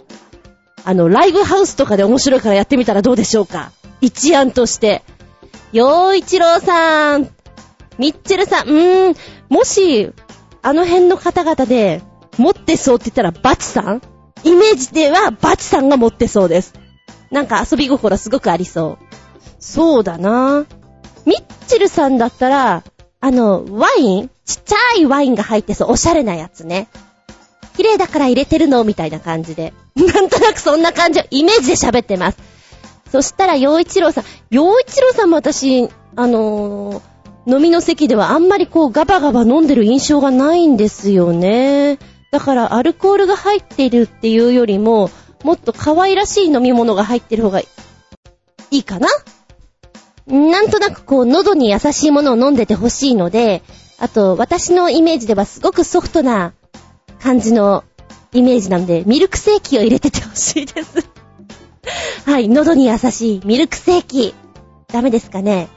あの、ライブハウスとかで面白いからやってみたらどうでしょうか。一案として。洋一郎さん、ミッチェルさん、うーん、もし、あの辺の方々で、持ってそうって言ったらバチさん？イメージではバチさんが持ってそうです。なんか遊び心すごくありそう。そうだなミッチェルさんだったら、あの、ワイン？ちっちゃいワインが入ってそう、おしゃれなやつね。綺麗だから入れてるの？みたいな感じで。なんとなくそんな感じ、イメージで喋ってます。そしたら、洋一郎さん、洋一郎さんも私、あのー飲みの席ではあんまりこうガバガバ飲んでる印象がないんですよね。だからアルコールが入っているっていうよりも、もっと可愛らしい飲み物が入ってる方がいいかななんとなくこう喉に優しいものを飲んでてほしいので、あと私のイメージではすごくソフトな感じのイメージなんで、ミルクセーキを入れててほしいですはい、喉に優しいミルクセーキ。ダメですかね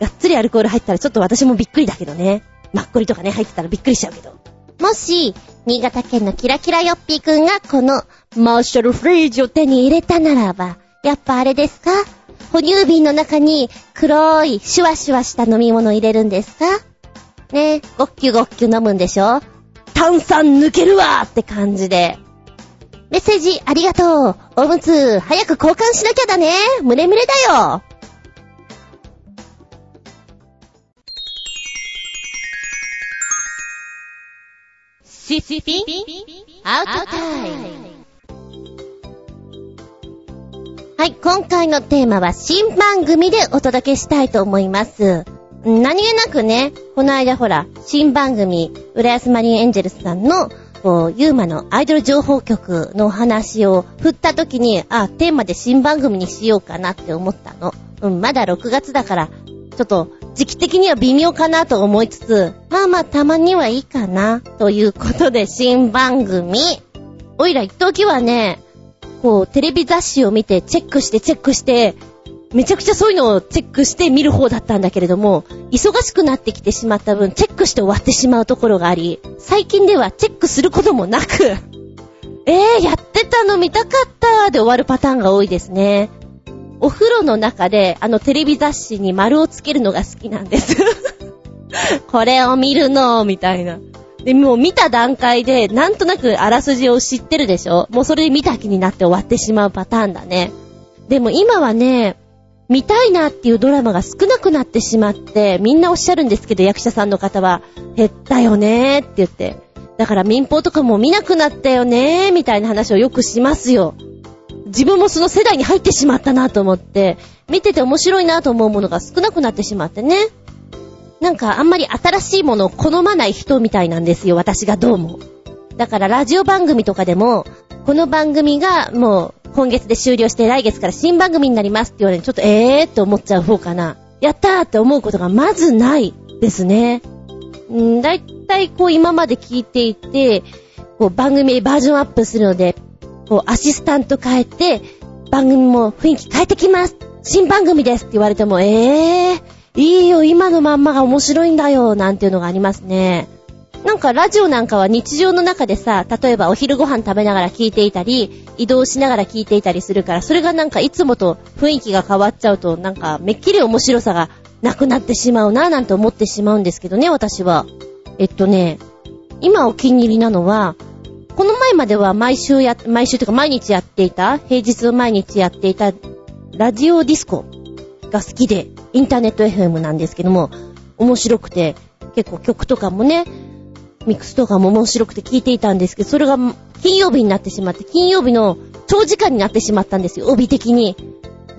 がっつりアルコール入ったらちょっと私もびっくりだけどね。マッコリとかね、入ってたらびっくりしちゃうけど。もし、新潟県のキラキラヨッピーくんがこのマーシャルフレージを手に入れたならば、やっぱあれですか？哺乳瓶の中に黒いシュワシュワした飲み物入れるんですか？ね？えごっきゅごっきゅ飲むんでしょ？炭酸抜けるわって感じで。メッセージありがとう。おむつ、早く交換しなきゃだね。ムレムレだよ。シッピンアウトタイムはい、今回のテーマは新番組でお届けしたいと思います。何気なくね、この間ほら、新番組、浦安マリンエンジェルスさんの、こう、ユーマのアイドル情報局の話を振った時に、あ、テーマで新番組にしようかなって思ったの。うん、まだ6月だから、ちょっと時期的には微妙かなと思いつつ、まあまあたまにはいいかな、ということで新番組。おいら一時はね、こう、テレビ雑誌を見てチェックしてチェックして、めちゃくちゃそういうのをチェックして見る方だったんだけれども、忙しくなってきてしまった分、チェックして終わってしまうところがあり、最近ではチェックすることもなく、[laughs] えー、やってたの見たかったで終わるパターンが多いですね。お風呂の中で、あのテレビ雑誌に丸をつけるのが好きなんです。[laughs] これを見るの、みたいな。で、もう見た段階で、なんとなくあらすじを知ってるでしょ？もうそれで見た気になって終わってしまうパターンだね。でも今はね、見たいなっていうドラマが少なくなってしまって、みんなおっしゃるんですけど、役者さんの方は、減ったよねーって言って。だから民放とかも見なくなったよねーみたいな話をよくしますよ。自分もその世代に入ってしまったなと思って、見てて面白いなと思うものが少なくなってしまってね。なんかあんまり新しいものを好まない人みたいなんですよ、私がどうも。だからラジオ番組とかでも、この番組がもう今月で終了して来月から新番組になりますって言われてちょっとえーって思っちゃう方かな。やったーって思うことがまずないですね。んだいたいこう今まで聞いていて、こう番組バージョンアップするので、こう、アシスタント変えて、番組も雰囲気変えてきます新番組ですって言われても、ええー、いいよ、今のまんまが面白いんだよ、なんていうのがありますね。なんかラジオなんかは日常の中でさ、例えばお昼ご飯食べながら聞いていたり、移動しながら聞いていたりするから、それがなんかいつもと雰囲気が変わっちゃうと、なんかめっきり面白さがなくなってしまうな、なんて思ってしまうんですけどね、私は。えっとね、今お気に入りなのは、この前までは毎週や、毎週というか毎日やっていた、平日毎日やっていた、ラジオディスコが好きで、インターネット FM なんですけども、面白くて、結構曲とかもね、ミックスとかも面白くて聞いていたんですけど、それが金曜日になってしまって、金曜日の長時間になってしまったんですよ、帯的に。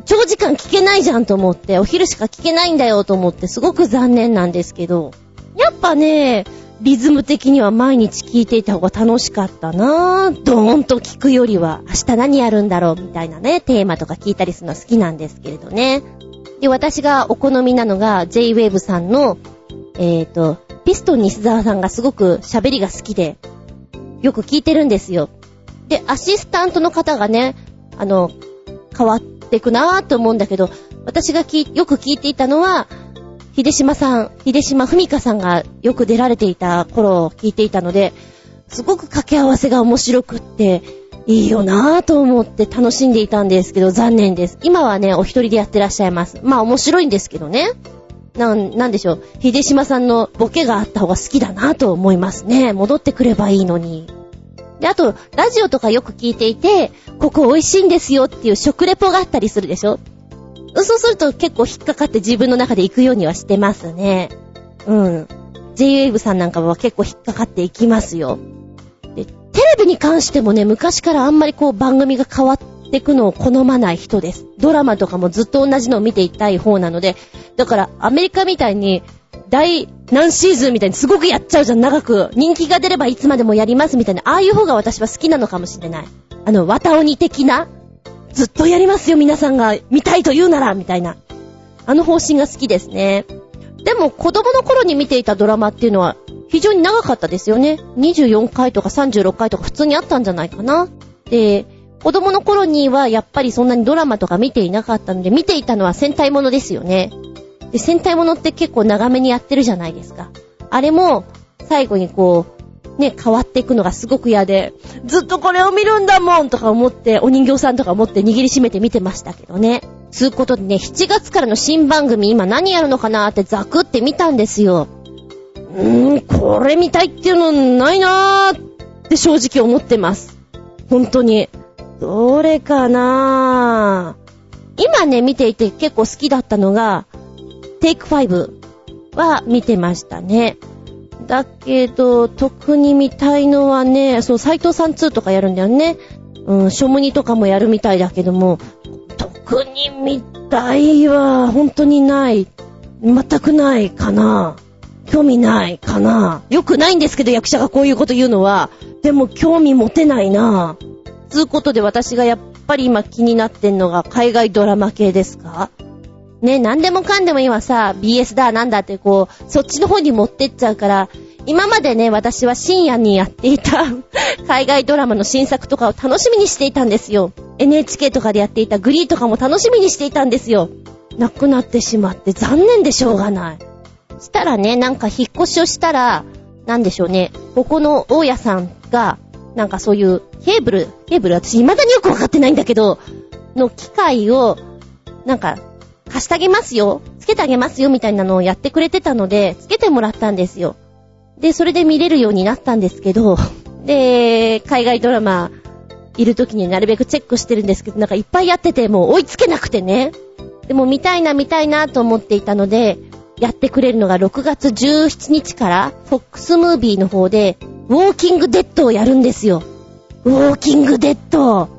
長時間聞けないじゃんと思って、お昼しか聞けないんだよと思って、すごく残念なんですけど、やっぱね、リズム的には毎日聞いていた方が楽しかったなぁ。ドーンと聞くよりは、明日何やるんだろうみたいなね、テーマとか聞いたりするの好きなんですけれどね。で、私がお好みなのが、J-Wave さんの、えっ、ー、と、ピストン西沢さんがすごく喋りが好きで、よく聞いてるんですよ。で、アシスタントの方がね、あの、変わっていくなぁと思うんだけど、私がよく聞いていたのは、秀島さん、秀島文香さんがよく出られていた頃を聞いていたので、すごく掛け合わせが面白くって、いいよなぁと思って楽しんでいたんですけど、残念です。今はね、お一人でやってらっしゃいます。まあ面白いんですけどね。なん、なんでしょう。秀島さんのボケがあった方が好きだなぁと思いますね。戻ってくればいいのに。で、あと、ラジオとかよく聞いていて、ここ美味しいんですよっていう食レポがあったりするでしょそうすると結構引っかかって自分の中で行くようにはしてますね。うん。JWAVE さんなんかは結構引っかかっていきますよ。で、テレビに関してもね、昔からあんまりこう番組が変わってくのを好まない人です。ドラマとかもずっと同じのを見ていたい方なので、だからアメリカみたいに第何シーズンみたいにすごくやっちゃうじゃん、長く。人気が出ればいつまでもやりますみたいな、ああいう方が私は好きなのかもしれない。あの、綿鬼的な、ずっとやりますよ、皆さんが見たいと言うなら、みたいな。あの方針が好きですね。でも、子供の頃に見ていたドラマっていうのは、非常に長かったですよね。24回とか36回とか普通にあったんじゃないかな。で、子供の頃にはやっぱりそんなにドラマとか見ていなかったので、見ていたのは戦隊ものですよね。で、戦隊ものって結構長めにやってるじゃないですか。あれも、最後にこう、ね、変わっていくのがすごく嫌で、ずっとこれを見るんだもんとか思って、お人形さんとか持って握りしめて見てましたけどね。つうことでね、7月からの新番組今何やるのかなってザクって見たんですよ。うー、これ見たいっていうのないなーって正直思ってます。本当に。どれかなー今ね、見ていて結構好きだったのが、テイク5は見てましたね。だけど、特に見たいのはね、そう、斎藤さん2とかやるんだよね。うん、ショムニとかもやるみたいだけども、特に見たいは、本当にない。全くないかな。興味ないかな。よくないんですけど、役者がこういうこと言うのは。でも、興味持てないな。つうことで私がやっぱり今気になってんのが海外ドラマ系ですか？ね、何でもかんでも今さ、BS だなんだってこう、そっちの方に持ってっちゃうから、今までね、私は深夜にやっていた [laughs] 海外ドラマの新作とかを楽しみにしていたんですよ。NHK とかでやっていたグリーとかも楽しみにしていたんですよ。なくなってしまって残念でしょうがない。したらね、なんか引っ越しをしたら、なんでしょうね、ここの大家さんが、なんかそういうケーブル、ケーブル私未だによくわかってないんだけど、の機械を、なんか貸してあげますよ、つけてあげますよみたいなのをやってくれてたので、つけてもらったんですよ。で、それで見れるようになったんですけど、[laughs] で、海外ドラマ、いる時になるべくチェックしてるんですけど、なんかいっぱいやってて、もう追いつけなくてね。でも見たいな見たいなと思っていたので、やってくれるのが6月17日から、フォックスムービーの方で、ウォーキングデッドをやるんですよ。ウォーキングデッド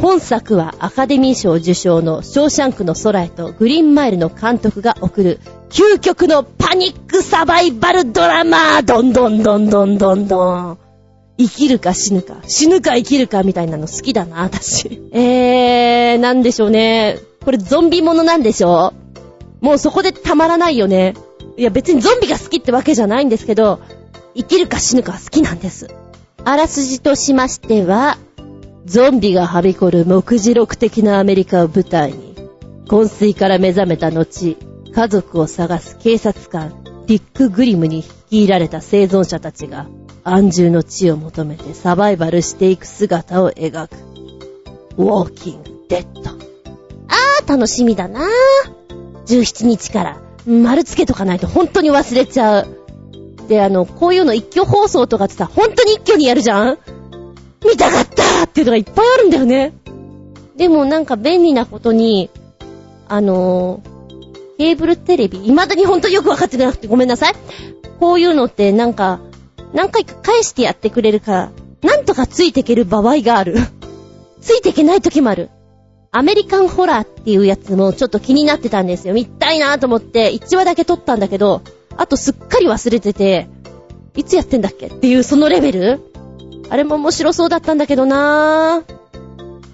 本作はアカデミー賞受賞のショーシャンクの空へとグリーンマイルの監督が送る究極のパニックサバイバルドラマどんどんどんどんどんどん。生きるか死ぬか、死ぬか生きるかみたいなの好きだな、私。えー、なんでしょうね。これゾンビものなんでしょもうそこでたまらないよね。いや別にゾンビが好きってわけじゃないんですけど、生きるか死ぬか好きなんです。あらすじとしましては、ゾンビがはびこる目次録的なアメリカを舞台に、昏睡から目覚めた後、家族を探す警察官、ディック・グリムに率いられた生存者たちが、安住の地を求めてサバイバルしていく姿を描く。ウォーキング・デッド。あー、楽しみだな。17日から、丸つけとかないと本当に忘れちゃう。で、あの、こういうの一挙放送とかってさ、本当に一挙にやるじゃん？見たかったっていうのがいっぱいあるんだよね。でもなんか便利なことに、あのー、ケーブルテレビ、未だにほんとよくわかってなくてごめんなさい。こういうのってなんか、何回か返してやってくれるから、なんとかついていける場合がある。[laughs] ついていけない時もある。アメリカンホラーっていうやつもちょっと気になってたんですよ。見たいなと思って1話だけ撮ったんだけど、あとすっかり忘れてて、いつやってんだっけっていうそのレベルあれも面白そうだったんだけどなぁ。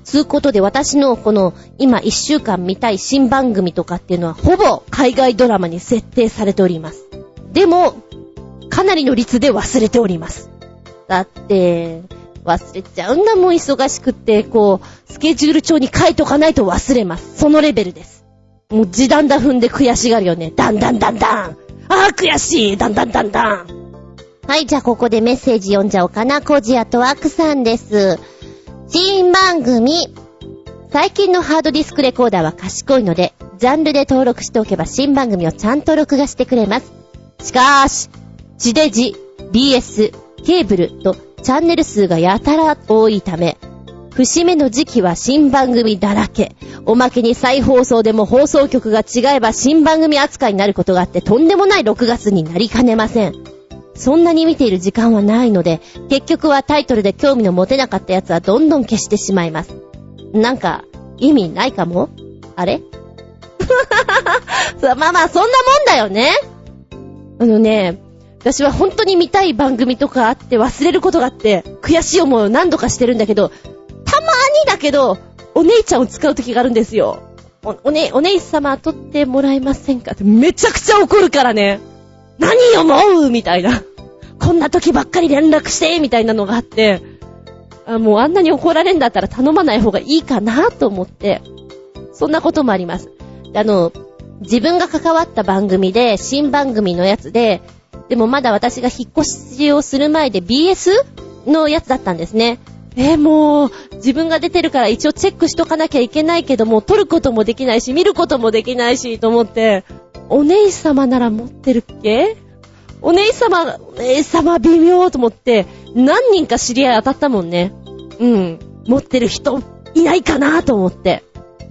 つうことで私のこの今一週間見たい新番組とかっていうのはほぼ海外ドラマに設定されております。でも、かなりの率で忘れております。だって、忘れちゃうんだもん忙しくって、こう、スケジュール帳に書いとかないと忘れます。そのレベルです。もう時短だ踏んで悔しがるよね。だんだんだんだん。ああ、悔しい。だんだんだんだん。はい、じゃあここでメッセージ読んじゃおうかな。コジアとワクさんです。新番組。最近のハードディスクレコーダーは賢いので、ジャンルで登録しておけば新番組をちゃんと録画してくれます。しかーし、地デジ、BS、ケーブルとチャンネル数がやたら多いため、節目の時期は新番組だらけ。おまけに再放送でも放送局が違えば新番組扱いになることがあってとんでもない6月になりかねません。そんなに見ている時間はないので、結局はタイトルで興味の持てなかったやつはどんどん消してしまいます。なんか、意味ないかも？あれ？[laughs] まあまあ、そんなもんだよね。あのね、私は本当に見たい番組とかあって忘れることがあって、悔しい思いを何度かしてるんだけど、たまにだけど、お姉ちゃんを使う時があるんですよ。お、おね、お姉様取ってもらえませんか？ってめちゃくちゃ怒るからね。何思うみたいな。こんな時ばっかり連絡してみたいなのがあって、あもうあんなに怒られんだったら頼まない方がいいかなと思って、そんなこともあります。あの、自分が関わった番組で、新番組のやつで、でもまだ私が引っ越しをする前で BS のやつだったんですね。えー、もう、自分が出てるから一応チェックしとかなきゃいけないけども、撮ることもできないし、見ることもできないし、と思って、お姉様なら持ってるっけ？お姉様、お姉様微妙と思って、何人か知り合い当たったもんね。うん。持ってる人いないかなと思って。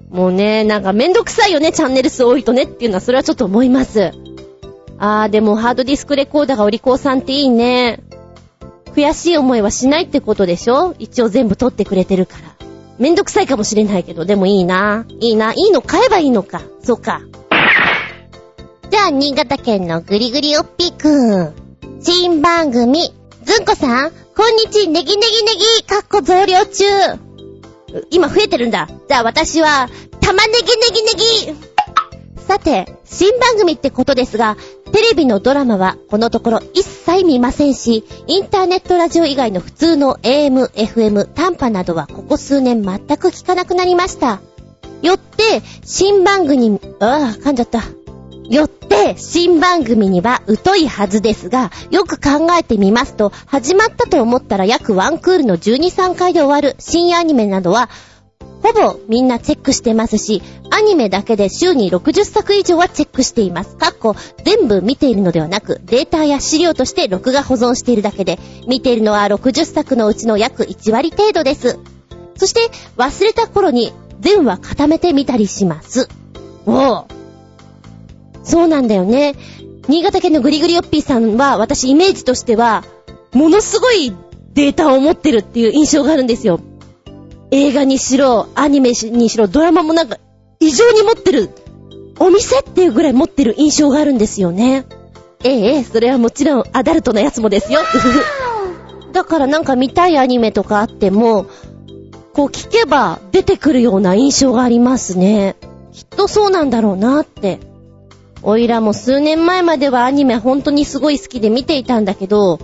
もうね、なんかめんどくさいよね、チャンネル数多いとねっていうのはそれはちょっと思います。あー、でもハードディスクレコーダーがお利口さんっていいね。悔しい思いはしないってことでしょ？一応全部撮ってくれてるから。めんどくさいかもしれないけど、でもいいな。いいな。いいの買えばいいのか。そうか。新潟県のぐりぐりおっぴーくん。新番組。ずんこさん、こんにち、ネギネギネギ、かっこ増量中。今増えてるんだ。じゃあ私は、玉ねぎネギネギさて、新番組ってことですが、テレビのドラマはこのところ一切見ませんし、インターネットラジオ以外の普通の AM、FM、短波などはここ数年全く聞かなくなりました。よって、新番組、ああ、噛んじゃった。よって、新番組には疎いはずですが、よく考えてみますと、始まったと思ったら約ワンクールの12、3回で終わる新アニメなどは、ほぼみんなチェックしてますし、アニメだけで週に60作以上はチェックしています。かっこ、全部見ているのではなく、データや資料として録画保存しているだけで、見ているのは60作のうちの約1割程度です。そして、忘れた頃に全話固めてみたりします。おう。そうなんだよね。新潟県のグリグリオッピーさんは、私イメージとしては、ものすごいデータを持ってるっていう印象があるんですよ。映画にしろ、アニメにしろ、ドラマもなんか、異常に持ってる、お店っていうぐらい持ってる印象があるんですよね。ええ、それはもちろんアダルトなやつもですよ。だからなんか見たいアニメとかあっても、こう聞けば出てくるような印象がありますね。きっとそうなんだろうなって。おいらも数年前まではアニメ本当にすごい好きで見ていたんだけど、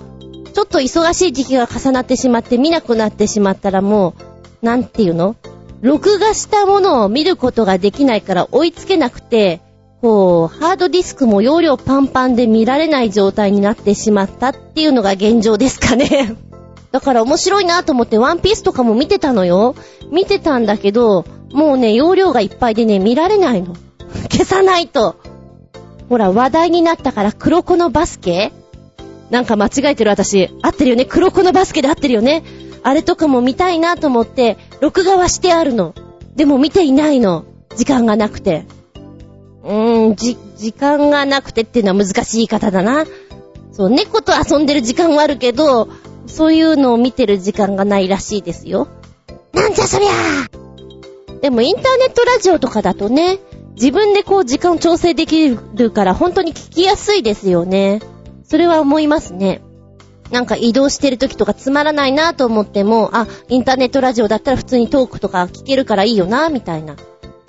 ちょっと忙しい時期が重なってしまって見なくなってしまったらもう、なんていうの？録画したものを見ることができないから追いつけなくて、こう、ハードディスクも容量パンパンで見られない状態になってしまったっていうのが現状ですかね。[laughs] だから面白いなと思ってワンピースとかも見てたのよ。見てたんだけど、もうね、容量がいっぱいでね、見られないの。消さないと。ほら、話題になったから黒子のバスケ？なんか間違えてる私。合ってるよね？黒子のバスケで合ってるよね？あれとかも見たいなと思って、録画はしてあるの。でも見ていないの。時間がなくて。うーん、じ、時間がなくてっていうのは難しい言い方だな。そう、猫と遊んでる時間はあるけど、そういうのを見てる時間がないらしいですよ。なんじゃそりゃでもインターネットラジオとかだとね、自分でこう時間を調整できるから本当に聞きやすいですよね。それは思いますね。なんか移動してる時とかつまらないなと思っても、あ、インターネットラジオだったら普通にトークとか聞けるからいいよな、みたいな。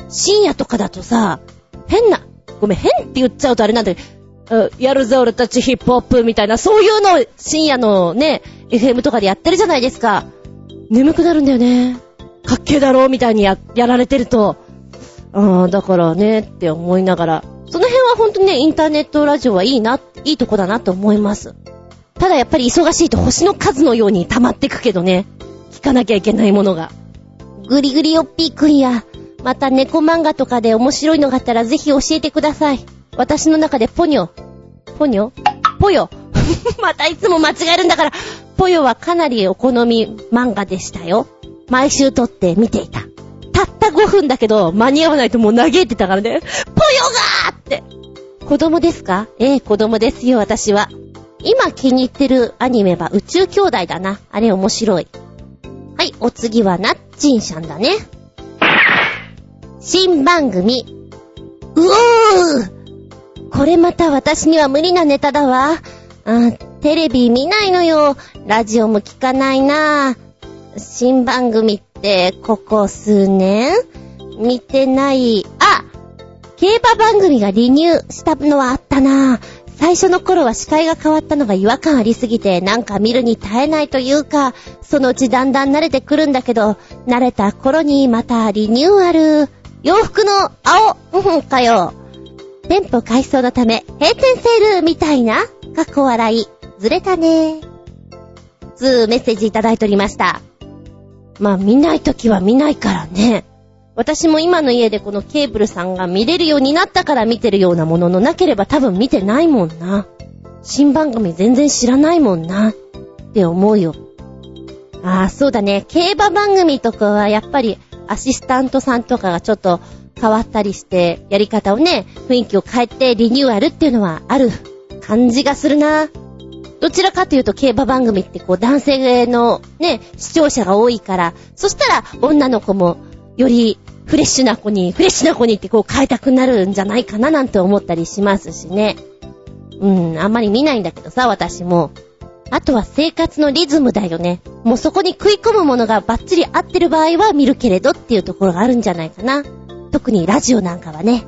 深夜とかだとさ、変な、ごめん、変って言っちゃうとあれなんだけど、やるぜ俺たちヒップホップみたいな、そういうの深夜のね、FM とかでやってるじゃないですか。眠くなるんだよね。かっけえだろみたいにや、やられてると。ああ、だからね、って思いながら。その辺はほんとね、インターネットラジオはいいな、いいとこだなって思います。ただやっぱり忙しいと星の数のように溜まってくけどね。聞かなきゃいけないものが。ぐりぐりおっぴーくんや、また猫漫画とかで面白いのがあったらぜひ教えてください。私の中でポニョ。ポニョ？ポヨ？[laughs] またいつも間違えるんだから、ポヨはかなりお好み漫画でしたよ。毎週撮って見ていた。たった5分だけど、間に合わないともう嘆いてたからね。ポヨがーって。子供ですか？ええ、子供ですよ、私は。今気に入ってるアニメは宇宙兄弟だな。あれ面白い。はい、お次はナッチンさんだね。新番組。うおーこれまた私には無理なネタだわ。あ、テレビ見ないのよ。ラジオも聞かないな。新番組って、ここ数年見てない。あ競馬番組がリニューしたのはあったな。最初の頃は司会が変わったのが違和感ありすぎて、なんか見るに耐えないというか、そのうちだんだん慣れてくるんだけど、慣れた頃にまたリニューアル。洋服の青、うんかよ。店舗改装のため、閉店セールみたいな、かっこ笑い。ずれたね。つーメッセージいただいておりました。まあ見ないときは見ないからね。私も今の家でこのケーブルさんが見れるようになったから見てるようなもののなければ多分見てないもんな。新番組全然知らないもんな。って思うよ。ああ、そうだね。競馬番組とかはやっぱりアシスタントさんとかがちょっと変わったりして、やり方をね、雰囲気を変えてリニューアルっていうのはある感じがするな。どちらかというと競馬番組ってこう男性のね、視聴者が多いから、そしたら女の子もよりフレッシュな子に、フレッシュな子にってこう変えたくなるんじゃないかななんて思ったりしますしね。うん、あんまり見ないんだけどさ、私も。あとは生活のリズムだよね。もうそこに食い込むものがバッチリ合ってる場合は見るけれどっていうところがあるんじゃないかな。特にラジオなんかはね。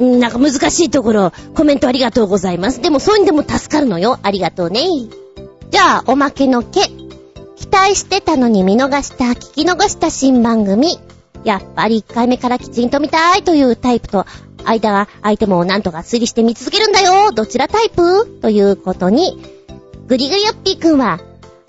なんか難しいところ、コメントありがとうございます。でもそういうのでも助かるのよ。ありがとうね。じゃあ、おまけのけ。期待してたのに見逃した、聞き逃した新番組。やっぱり1回目からきちんと見たいというタイプと、間が相手もなんとか推理して見続けるんだよ。どちらタイプ？ということに、グリグリよっぴーくんは、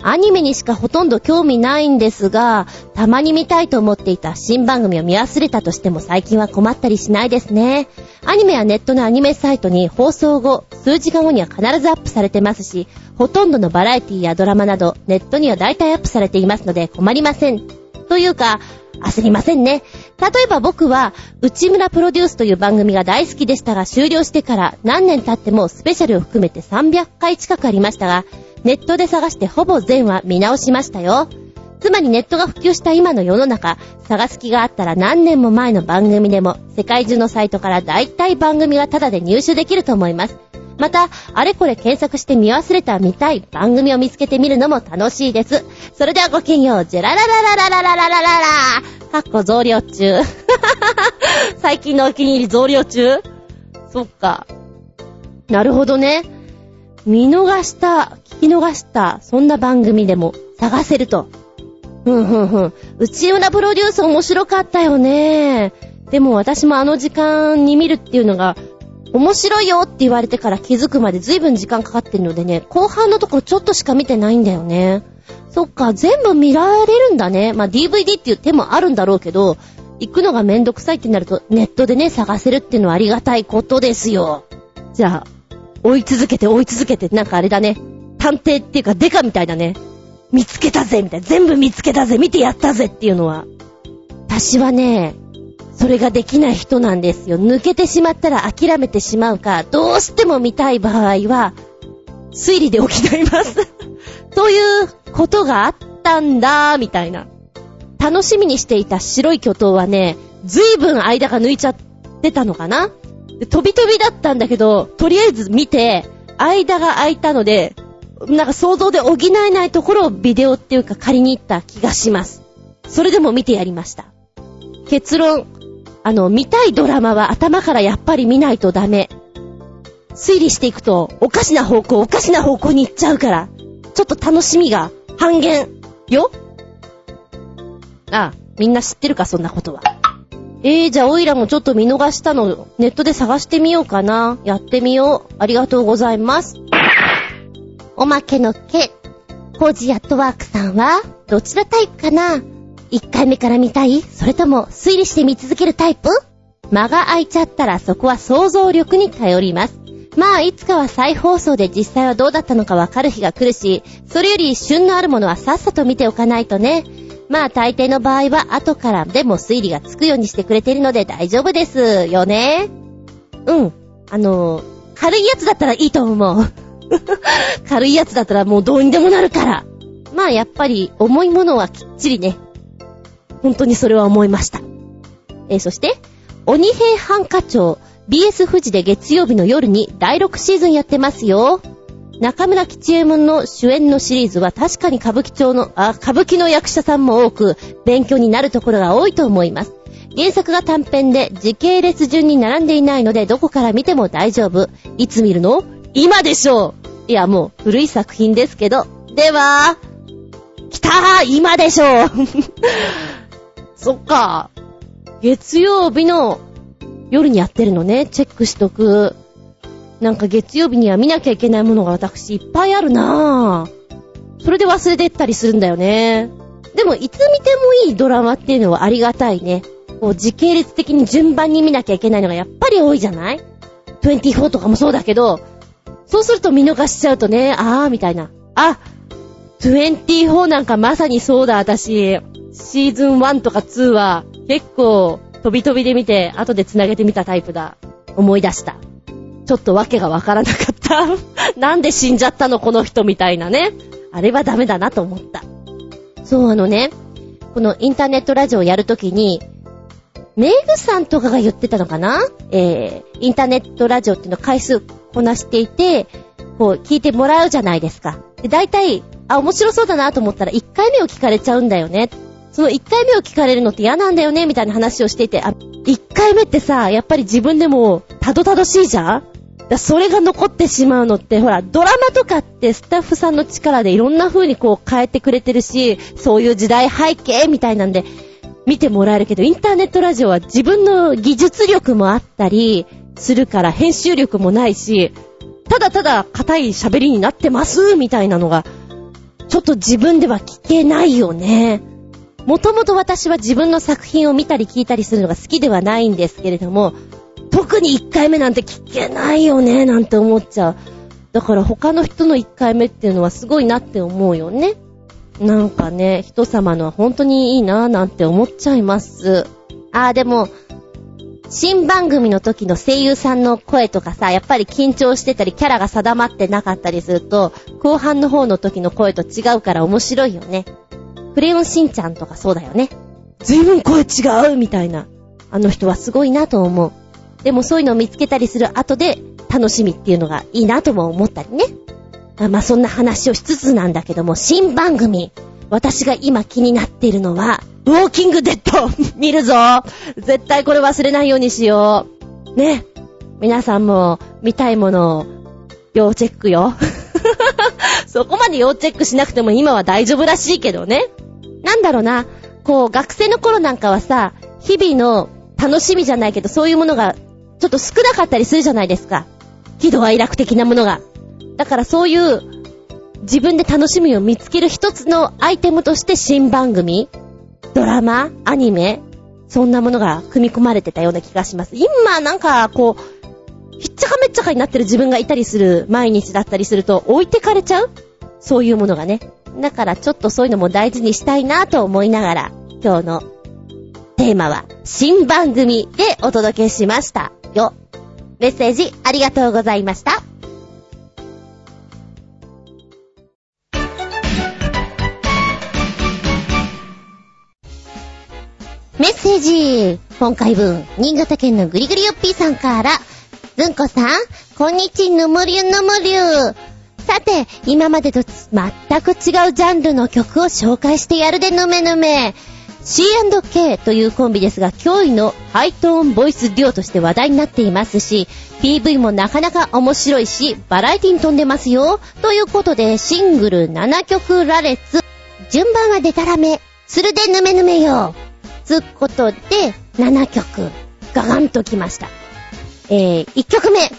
アニメにしかほとんど興味ないんですが、たまに見たいと思っていた新番組を見忘れたとしても最近は困ったりしないですね。アニメはネットのアニメサイトに放送後、数時間後には必ずアップされてますし、ほとんどのバラエティやドラマなど、ネットには大体アップされていますので困りません。というか、焦りませんね。例えば僕は、内村プロデュースという番組が大好きでしたが、終了してから何年経ってもスペシャルを含めて300回近くありましたが、ネットで探してほぼ全話見直しましたよ。つまりネットが普及した今の世の中、探す気があったら何年も前の番組でも、世界中のサイトから大体番組がタダで入手できると思います。また、あれこれ検索して見忘れた見たい番組を見つけてみるのも楽しいです。それではごきげんよう、ジェラララララララララララかっこ増量中。最近のお気に入り増量中そっか。なるほどね。見逃した、聞き逃した、そんな番組でも探せると。ふんふんふん。内村プロデュース面白かったよね。でも私もあの時間に見るっていうのが、面白いよって言われてから気づくまで随分時間かかってるのでね、後半のところちょっとしか見てないんだよね。そっか、全部見られるんだね。まあ、DVD っていう手もあるんだろうけど、行くのがめんどくさいってなると、ネットでね、探せるっていうのはありがたいことですよ。じゃあ、追い続けて追い続けて、なんかあれだね。探偵っていうかデカみたいだね。見つけたぜみたいな。全部見つけたぜ見てやったぜっていうのは。私はね、それができない人なんですよ。抜けてしまったら諦めてしまうか、どうしても見たい場合は、推理で補います。[laughs] ということがあったんだ、みたいな。楽しみにしていた白い巨頭はね、ずいぶん間が抜いちゃってたのかなで飛び飛びだったんだけど、とりあえず見て、間が空いたので、なんか想像で補えないところをビデオっていうか借りに行った気がします。それでも見てやりました。結論、あの、見たいドラマは頭からやっぱり見ないとダメ。推理していくと、おかしな方向、おかしな方向に行っちゃうから、ちょっと楽しみが半減。よああ、みんな知ってるか、そんなことは。えー、じゃあ、オイラもちょっと見逃したの、ネットで探してみようかな。やってみよう。ありがとうございます。おまけのけ。コージアットワークさんは、どちらタイプかな ?1 回目から見たい？それとも推理して見続けるタイプ？間が空いちゃったらそこは想像力に頼ります。まあ、いつかは再放送で実際はどうだったのかわかる日が来るし、それより旬のあるものはさっさと見ておかないとね。まあ、大抵の場合は後からでも推理がつくようにしてくれているので大丈夫ですよね。うん。あの、軽いやつだったらいいと思う。[laughs] 軽いやつだったらもうどうにでもなるから。まあ、やっぱり重いものはきっちりね。本当にそれは思いました。えーそして、鬼平犯科帳 BS 富士で月曜日の夜に第6シーズンやってますよ。中村吉右衛門の主演のシリーズは確かに歌舞伎町の、あ、歌舞伎の役者さんも多く、勉強になるところが多いと思います。原作が短編で時系列順に並んでいないのでどこから見ても大丈夫。いつ見るの？今でしょういや、もう古い作品ですけど。では、来たー今でしょう [laughs] そっか。月曜日の夜にやってるのね。チェックしとく。なんか月曜日には見なきゃいけないものが私いっぱいあるなぁ。それで忘れてったりするんだよね。でも、いつ見てもいいドラマっていうのはありがたいね。こう、時系列的に順番に見なきゃいけないのがやっぱり多いじゃない ?24 とかもそうだけど、そうすると見逃しちゃうとね、あーみたいな。あ、24なんかまさにそうだ、私。シーズン1とか2は結構飛び飛びで見て、後で繋げてみたタイプだ。思い出した。ちょっとわけがわからなかった。[laughs] なんで死んじゃったのこの人みたいなね。あれはダメだなと思った。そう、あのね、このインターネットラジオをやるときに、メイグさんとかが言ってたのかな？えー、インターネットラジオっていうの回数こなしていて、こう聞いてもらうじゃないですか。で、大体、あ、面白そうだなと思ったら1回目を聞かれちゃうんだよね。その1回目を聞かれるのって嫌なんだよねみたいな話をしていて、あ、1回目ってさ、やっぱり自分でもたどたどしいじゃん？だそれが残ってしまうのって、ほら、ドラマとかってスタッフさんの力でいろんな風にこう変えてくれてるし、そういう時代背景みたいなんで、見てもらえるけど、インターネットラジオは自分の技術力もあったりするから編集力もないし、ただただ硬い喋りになってますみたいなのが、ちょっと自分では聞けないよね。もともと私は自分の作品を見たり聞いたりするのが好きではないんですけれども、特に1回目なんて聞けないよね、なんて思っちゃう。だから他の人の1回目っていうのはすごいなって思うよね。なんかね、人様のは本当にいいなぁなんて思っちゃいます。あーでも、新番組の時の声優さんの声とかさ、やっぱり緊張してたり、キャラが定まってなかったりすると、後半の方の時の声と違うから面白いよね。クレヨンしんちゃんとかそうだよね。ずいぶん声違うみたいな。あの人はすごいなと思う。でもそういうのを見つけたりする後で、楽しみっていうのがいいなとも思ったりね。まあそんな話をしつつなんだけども、新番組。私が今気になっているのは、ウォーキングデッド見るぞ絶対これ忘れないようにしよう。ね。皆さんも見たいものを要チェックよ。[laughs] そこまで要チェックしなくても今は大丈夫らしいけどね。なんだろうな。こう、学生の頃なんかはさ、日々の楽しみじゃないけど、そういうものがちょっと少なかったりするじゃないですか。喜怒哀楽的なものが。だからそういう自分で楽しみを見つける一つのアイテムとして新番組、ドラマ、アニメ、そんなものが組み込まれてたような気がします。今なんかこう、ひっちゃかめっちゃかになってる自分がいたりする毎日だったりすると置いてかれちゃう？そういうものがね。だからちょっとそういうのも大事にしたいなと思いながら、今日のテーマは新番組でお届けしましたよ。メッセージありがとうございました。メッセージ今回分、新潟県のぐりぐりよっぴーさんから、ずんこさん、こんにちぬむりゅぬむりゅさて、今までと全く違うジャンルの曲を紹介してやるでぬめぬめ。C&K というコンビですが、驚異のハイトーンボイスデュオとして話題になっていますし、PV もなかなか面白いし、バラエティに飛んでますよ。ということで、シングル7曲羅列。順番はデタラメ。するでぬめぬめよ。つことで、7曲、ガガンときました。えー、1曲目、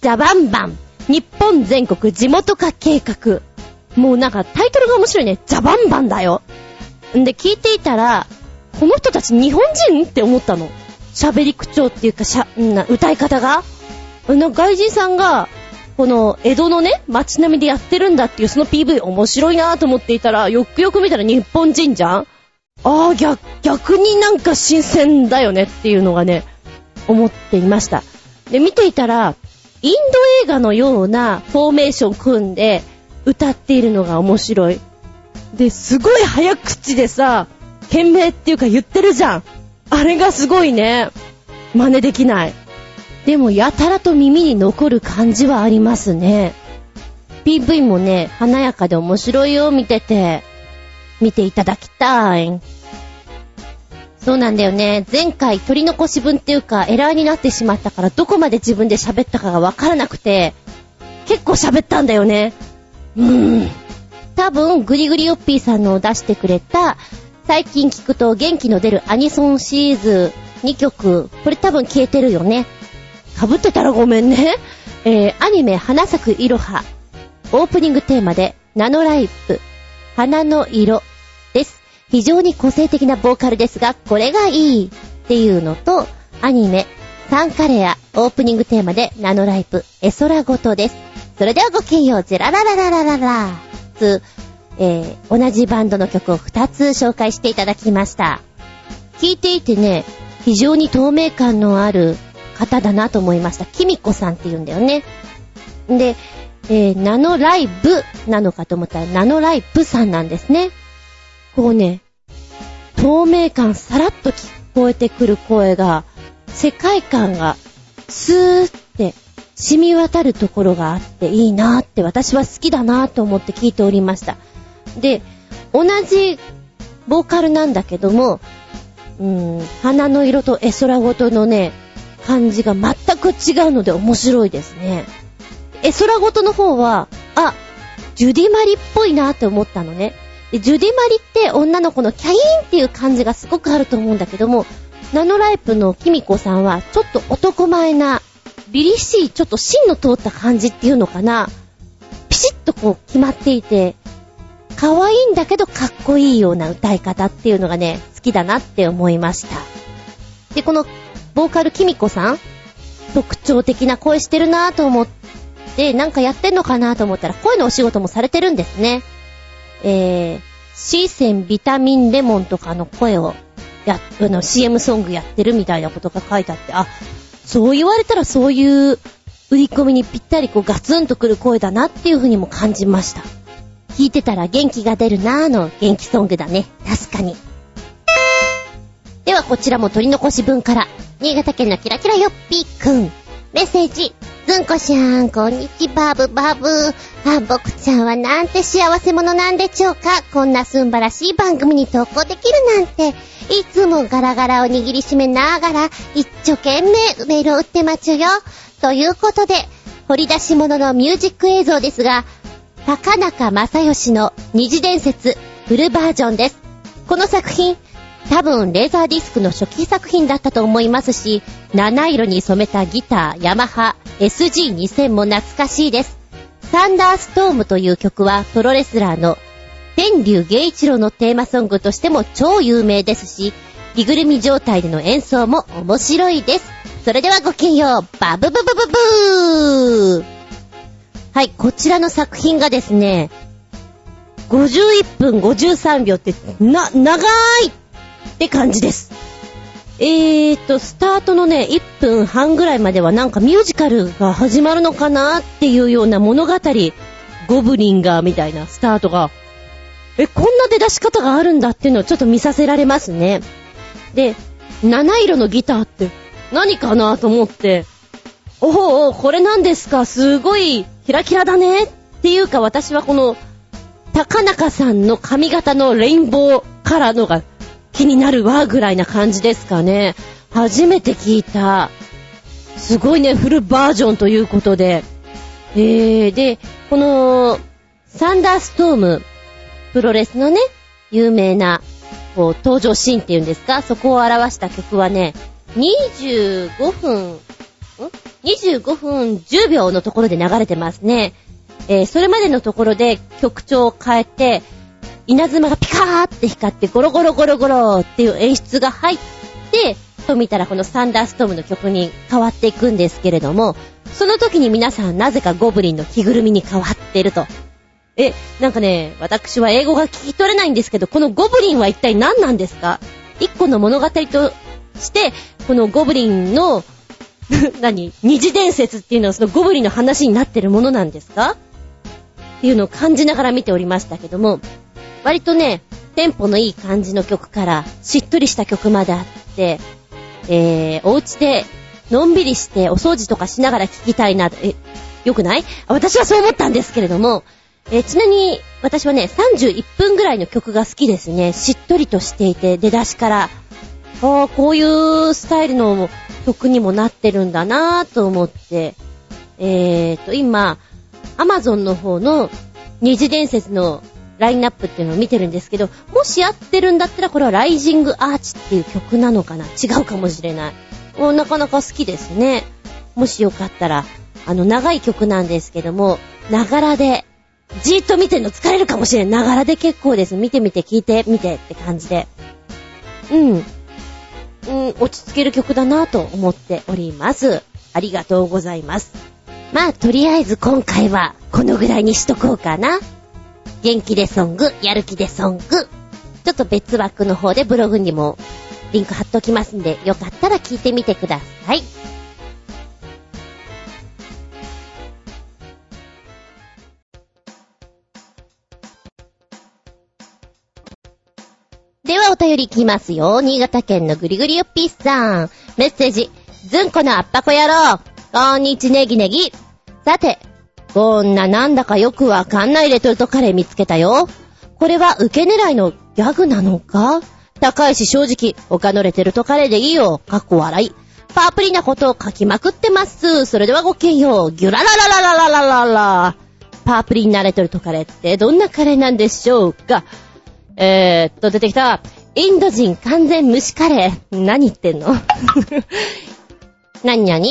ザバンバン、日本全国地元化計画。もうなんかタイトルが面白いね。ザバンバンだよ。んで、聞いていたら、この人たち日本人って思ったの。喋り口調っていうか、しゃ、な、歌い方が。の外人さんが、この江戸のね、街並みでやってるんだっていうその PV 面白いなぁと思っていたら、よくよく見たら日本人じゃんああ、逆、逆になんか新鮮だよねっていうのがね、思っていました。で、見ていたら、インド映画のようなフォーメーション組んで歌っているのが面白い。で、すごい早口でさ、懸命っていうか言ってるじゃん。あれがすごいね。真似できない。でも、やたらと耳に残る感じはありますね。PV もね、華やかで面白いよ、見てて。見ていただきたい。そうなんだよね。前回取り残し分っていうかエラーになってしまったからどこまで自分で喋ったかがわからなくて、結構喋ったんだよね。うーん。多分、グリグリヨッピーさんの出してくれた、最近聞くと元気の出るアニソンシリーズ2曲、これ多分消えてるよね。被ってたらごめんね。えー、アニメ花咲くいろは、オープニングテーマで、ナノライプ、花の色です。非常に個性的なボーカルですが、これがいい。っていうのと、アニメ、サンカレア、オープニングテーマで、ナノライプ、エソラごとです。それではごきげんよう、ジェラララララララつ、えー、同じバンドの曲を2つ紹介していただきました。聴いていてね、非常に透明感のある方だなと思いました。キミコさんって言うんだよね。で、えー、ナノライブなのかと思ったら、ナノライブさんなんですね。こうね、透明感さらっと聞こえてくる声が、世界観がスーって染み渡るところがあっていいなーって私は好きだなーと思って聞いておりました。で、同じボーカルなんだけども、うーん、花の色と絵空ごとのね、感じが全く違うので面白いですね。絵空ごとの方は、あ、ジュディマリっぽいなって思ったのね。で、ジュディマリって女の子のキャインっていう感じがすごくあると思うんだけども、ナノライプのキミコさんはちょっと男前な凛々しい、ちょっと芯の通った感じっていうのかな。ピシッとこう決まっていて、可愛いんだけどかっこいいような歌い方っていうのがね、好きだなって思いました。で、この、ボーカルキミコさん特徴的な声してるなぁと思って、なんかやってんのかなぁと思ったら、声のお仕事もされてるんですね。えー、シーセンビタミンレモンとかの声を、や、あの、CM ソングやってるみたいなことが書いてあって、あ、そう言われたらそういう売り込みにぴったりこうガツンとくる声だなっていうふうにも感じました。聞いてたら元気が出るなーの元気ソングだね。確かに。ではこちらも取り残し文から、新潟県のキラキラよっぴーくん。メッセージ。ずんこしゃん、こんにちは、バブバブ。あ、僕ちゃんはなんて幸せ者なんでしょうか？こんなすんばらしい番組に投稿できるなんて。いつもガラガラを握りしめながら、一生懸命メールを打ってまちゅよ。ということで、掘り出し物のミュージック映像ですが、高中正義の二次伝説フルバージョンです。この作品、多分レーザーディスクの初期作品だったと思いますし、七色に染めたギター、ヤマハ SG2000 も懐かしいです。サンダーストームという曲はプロレスラーの天竜芸一郎のテーマソングとしても超有名ですし、着ぐるみ状態での演奏も面白いです。それではごきげんよう、バブブブブブーはい、こちらの作品がですね、51分53秒って、な、長いって感じです。えーと、スタートのね、1分半ぐらいまではなんかミュージカルが始まるのかなっていうような物語、ゴブリンがみたいなスタートがえ、こんな出だし方があるんだっていうのをちょっと見させられますね。で、七色のギターって何かなと思って、おお、これなんですか？すごいキラキラだねっていうか私はこの、高中さんの髪型のレインボーカラーのが気になるわぐらいな感じですかね。初めて聞いた。すごいね、フルバージョンということで。えー、で、この、サンダーストームプロレスのね、有名な、こう、登場シーンっていうんですか、そこを表した曲はね、25分、ん ?25 分10秒のところで流れてますね。えー、それまでのところで曲調を変えて、稲妻がピカーって光ってゴロゴロゴロゴロっていう演出が入って、と見たらこのサンダーストームの曲に変わっていくんですけれども、その時に皆さんなぜかゴブリンの着ぐるみに変わってると。え、なんかね、私は英語が聞き取れないんですけど、このゴブリンは一体何なんですか？一個の物語として、このゴブリンの [laughs] 何？二次伝説っていうのはそのゴブリンの話になってるものなんですか？っていうのを感じながら見ておりましたけども、割とね、テンポのいい感じの曲から、しっとりした曲まであって、えー、お家でのんびりしてお掃除とかしながら聴きたいな、え、よくない？私はそう思ったんですけれども、えー、ちなみに私はね、31分ぐらいの曲が好きですね。しっとりとしていて、出だしから。ああ、こういうスタイルの曲にもなってるんだなぁと思って、えーと、今、アマゾンの方の二次伝説のラインナップっていうのを見てるんですけど、もし合ってるんだったらこれはライジングアーチっていう曲なのかな？違うかもしれない。もうなかなか好きですね。もしよかったら、あの長い曲なんですけども、ながらで、じーっと見てるの疲れるかもしれん。ながらで結構です。見てみて、聞いてみてって感じで。うん。うん、落ち着ける曲だなぁと思っております。ありがとうございます。まあ、とりあえず今回はこのぐらいにしとこうかな。元気でソング、やる気でソング。ちょっと別枠の方でブログにもリンク貼っときますんで、よかったら聞いてみてください。ではお便りいきますよ。新潟県のぐりぐりよっぴーさん。メッセージ。ずんこのあっぱこ野郎。こんにちネギネギ。さて、こんななんだかよくわかんないレトルトカレー見つけたよ。これは受け狙いのギャグなのか？高いし正直、他のレトルトカレーでいいよ。かっこ笑い。パープリなことを書きまくってます。それではごきげんよう。ギュラララララララララ。パープリンなレトルトカレーってどんなカレーなんでしょうか？えー、っと、出てきた。インド人完全蒸しカレー。何言ってんの？[laughs] 何々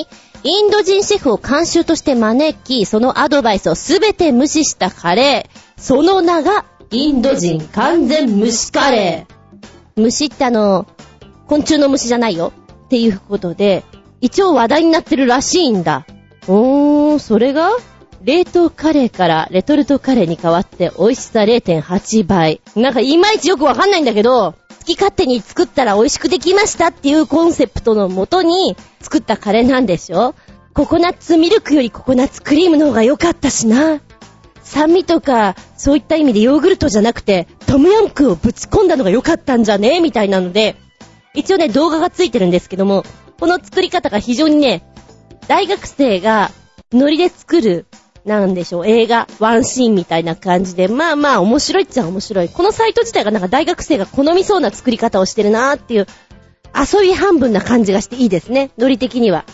インド人シェフを監修として招き、そのアドバイスをすべて無視したカレー。その名が、インド人完全蒸しカレー。虫ってあの、昆虫の虫じゃないよ。っていうことで、一応話題になってるらしいんだ。おー、それが冷凍カレーからレトルトカレーに変わって美味しさ0.8倍。なんかいまいちよくわかんないんだけど、き勝手に作ったら美味しくできましたっていうコンセプトのもとに作ったカレーなんでしょ？ココナッツミルクよりココナッツクリームの方が良かったしな。酸味とか、そういった意味でヨーグルトじゃなくて、トムヤンクをぶち込んだのが良かったんじゃね？みたいなので、一応ね、動画がついてるんですけども、この作り方が非常にね、大学生がノリで作るなんでしょう、映画、ワンシーンみたいな感じで、まあまあ面白いっちゃ面白い。このサイト自体がなんか大学生が好みそうな作り方をしてるなーっていう、遊び半分な感じがしていいですね、ノリ的には。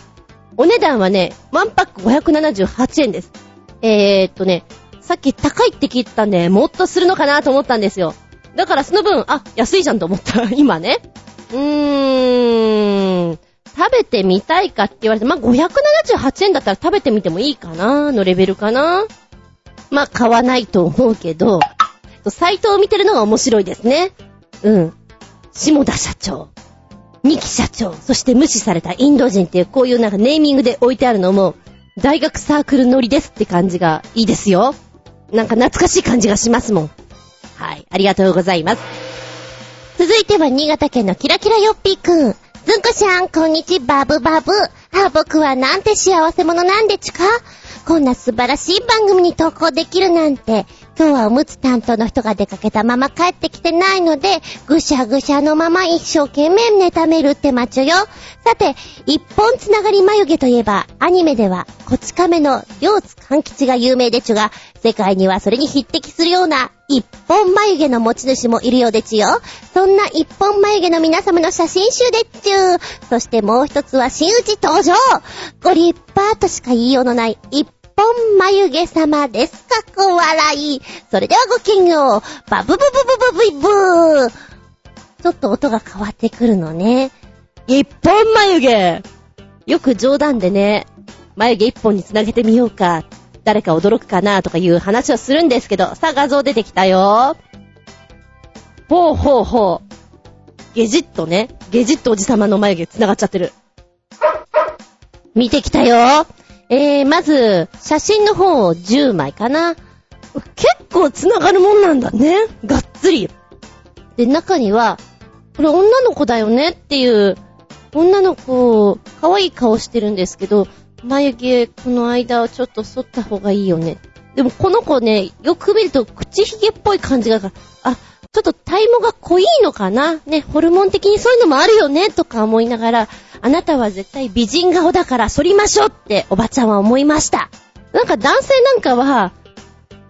お値段はね、ワンパック578円です。えー、っとね、さっき高いって聞いたんで、もっとするのかなと思ったんですよ。だからその分、あ、安いじゃんと思った。[laughs] 今ね。うーん。食べてみたいかって言われて、まあ、578円だったら食べてみてもいいかなのレベルかなまあ、買わないと思うけど、サイトを見てるのが面白いですね。うん。下田社長、二木社長、そして無視されたインド人っていうこういうなんかネーミングで置いてあるのも、大学サークル乗りですって感じがいいですよ。なんか懐かしい感じがしますもん。はい。ありがとうございます。続いては新潟県のキラキラヨッピーくん。ずんこしゃん、こんにちバブバブ。あ、僕はなんて幸せ者なんでちか？こんな素晴らしい番組に投稿できるなんて。今日はおむつ担当の人が出かけたまま帰ってきてないので、ぐしゃぐしゃのまま一生懸命妬めるってマチュよ。さて、一本つながり眉毛といえば、アニメでは、こち亀の両津勘吉が有名でちゅが、世界にはそれに匹敵するような一本眉毛の持ち主もいるようでちゅよ。そんな一本眉毛の皆様の写真集でっちゅ。そしてもう一つは真打ち登場。ご立派としか言いようのない一本眉毛様です。かっこ笑い。それではごきげんよう。バブブブブブブブー。ちょっと音が変わってくるのね。一本眉毛よく冗談でね、眉毛一本につなげてみようか。誰か驚くかなとかいう話をするんですけど、さあ画像出てきたよ。ほうほうほう。ゲジットね。ゲジットおじさまの眉毛繋がっちゃってる。見てきたよ。えー、まず、写真の方を10枚かな。結構繋がるもんなんだね。がっつり。で、中には、これ女の子だよねっていう女の子、可愛い顔してるんですけど、眉毛、この間をちょっと剃った方がいいよね。でもこの子ね、よく見ると口ひげっぽい感じが、あ、ちょっと体毛が濃いのかな？ね、ホルモン的にそういうのもあるよね、とか思いながら、あなたは絶対美人顔だから反りましょうっておばちゃんは思いました。なんか男性なんかは、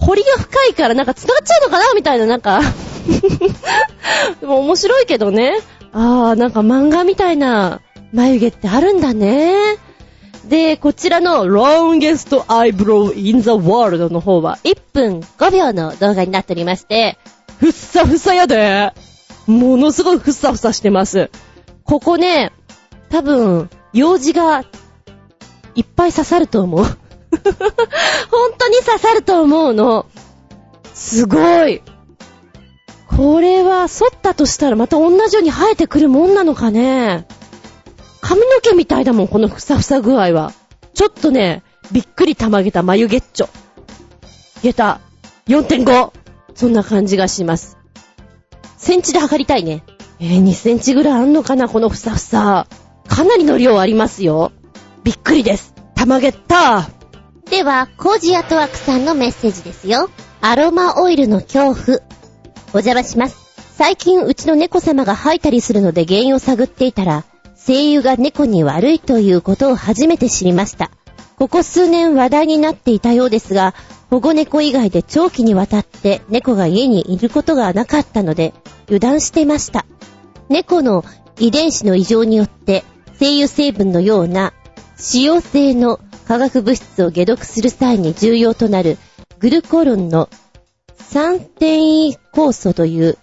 彫りが深いからなんか繋がっちゃうのかな？みたいななんか [laughs] でも面白いけどね。あー、なんか漫画みたいな眉毛ってあるんだね。で、こちらの Longest Eyebrow in the World の方は1分5秒の動画になっておりまして、ふっさふさやで。ものすごいふっさふさしてます。ここね、多分、用事がいっぱい刺さると思う。[laughs] 本当に刺さると思うの。すごい。これは、剃ったとしたらまた同じように生えてくるもんなのかね。髪の毛みたいだもん、このふさふさ具合は。ちょっとね、びっくりたまげた眉毛っちょ。下駄4.5。そんな感じがします。センチで測りたいね。えー、2センチぐらいあんのかな、このふさふさ。かなりの量ありますよ。びっくりです。たまげったでは、コージアトワークさんのメッセージですよ。アロマオイルの恐怖。お邪魔します。最近うちの猫様が吐いたりするので原因を探っていたら、声優が猫に悪いということを初めて知りました。ここ数年話題になっていたようですが、保護猫以外で長期にわたって猫が家にいることがなかったので、油断していました。猫の遺伝子の異常によって、精油成分のような、使用性の化学物質を解毒する際に重要となるグルコロンの酸転移酵素という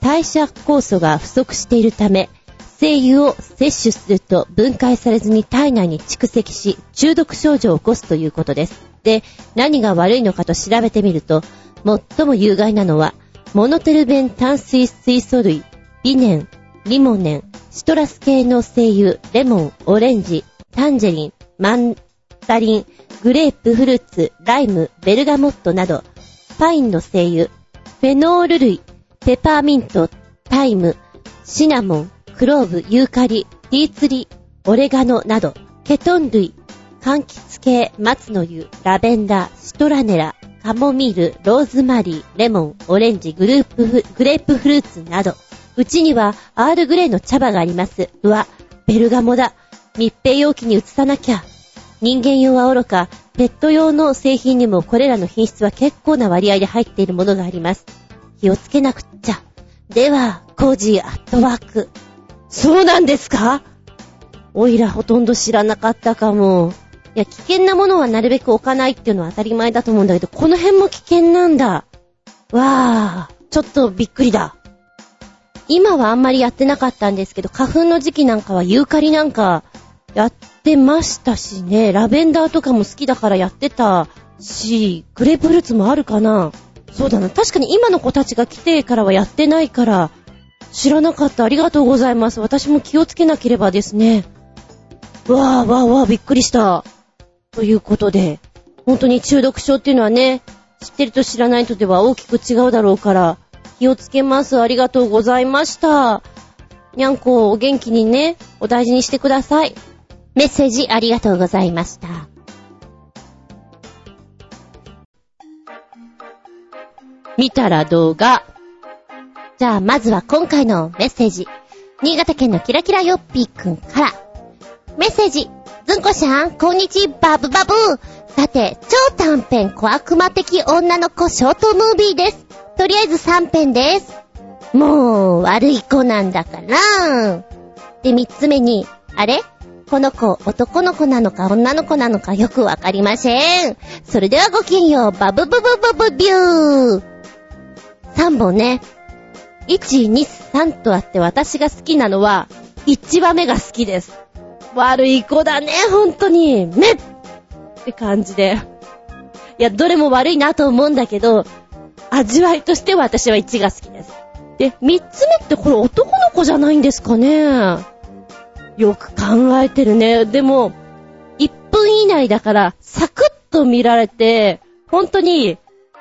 代謝酵素が不足しているため、精油を摂取すると分解されずに体内に蓄積し、中毒症状を起こすということです。で、何が悪いのかと調べてみると、最も有害なのは、モノテルベン炭水水素類、ビネン、リモネン、シトラス系の精油、レモン、オレンジ、タンジェリン、マンダリン、グレープフルーツ、ライム、ベルガモットなど、パインの精油、フェノール類、ペパーミント、タイム、シナモン、クローブ、ユーカリ、ティーツリ、オレガノなど、ケトン類、柑橘系、松の湯、ラベンダー、シトラネラ、カモミール、ローズマリー、レモン、オレンジ、グループフ、グレープフルーツなど、うちにはアールグレーの茶葉があります。うわ、ベルガモだ。密閉容器に移さなきゃ。人間用はおろか、ペット用の製品にもこれらの品質は結構な割合で入っているものがあります。気をつけなくっちゃ。では、コージーアットワーク。そうなんですか？おいらほとんど知らなかったかも。いや、危険なものはなるべく置かないっていうのは当たり前だと思うんだけど、この辺も危険なんだ。わー、ちょっとびっくりだ。今はあんまりやってなかったんですけど、花粉の時期なんかはユーカリなんかやってましたしね、ラベンダーとかも好きだからやってたし、グレープフルーツもあるかな。そうだな。確かに今の子たちが来てからはやってないから、知らなかった。ありがとうございます。私も気をつけなければですね。わーわーわーびっくりした。ということで、本当に中毒症っていうのはね、知ってると知らないとでは大きく違うだろうから、気をつけます。ありがとうございました。にゃんこ、お元気にね、お大事にしてください。メッセージありがとうございました。見たら動画。じゃあ、まずは今回のメッセージ。新潟県のキラキラヨッピーくんから。メッセージ。ずんこしゃん、こんにちバブバブさて、超短編小悪魔的女の子ショートムービーです。とりあえず3編です。もう、悪い子なんだから。で、3つ目に、あれ？この子、男の子なのか女の子なのかよくわかりません。それではごきげんよう、バブブブブブビュー。3本ね。1、2、3とあって私が好きなのは、1話目が好きです。悪い子だね、ほんとに。めっって感じで。いや、どれも悪いなと思うんだけど、味わいとしては私は1が好きです。で、3つ目ってこれ男の子じゃないんですかねよく考えてるね。でも、1分以内だから、サクッと見られて、本当に、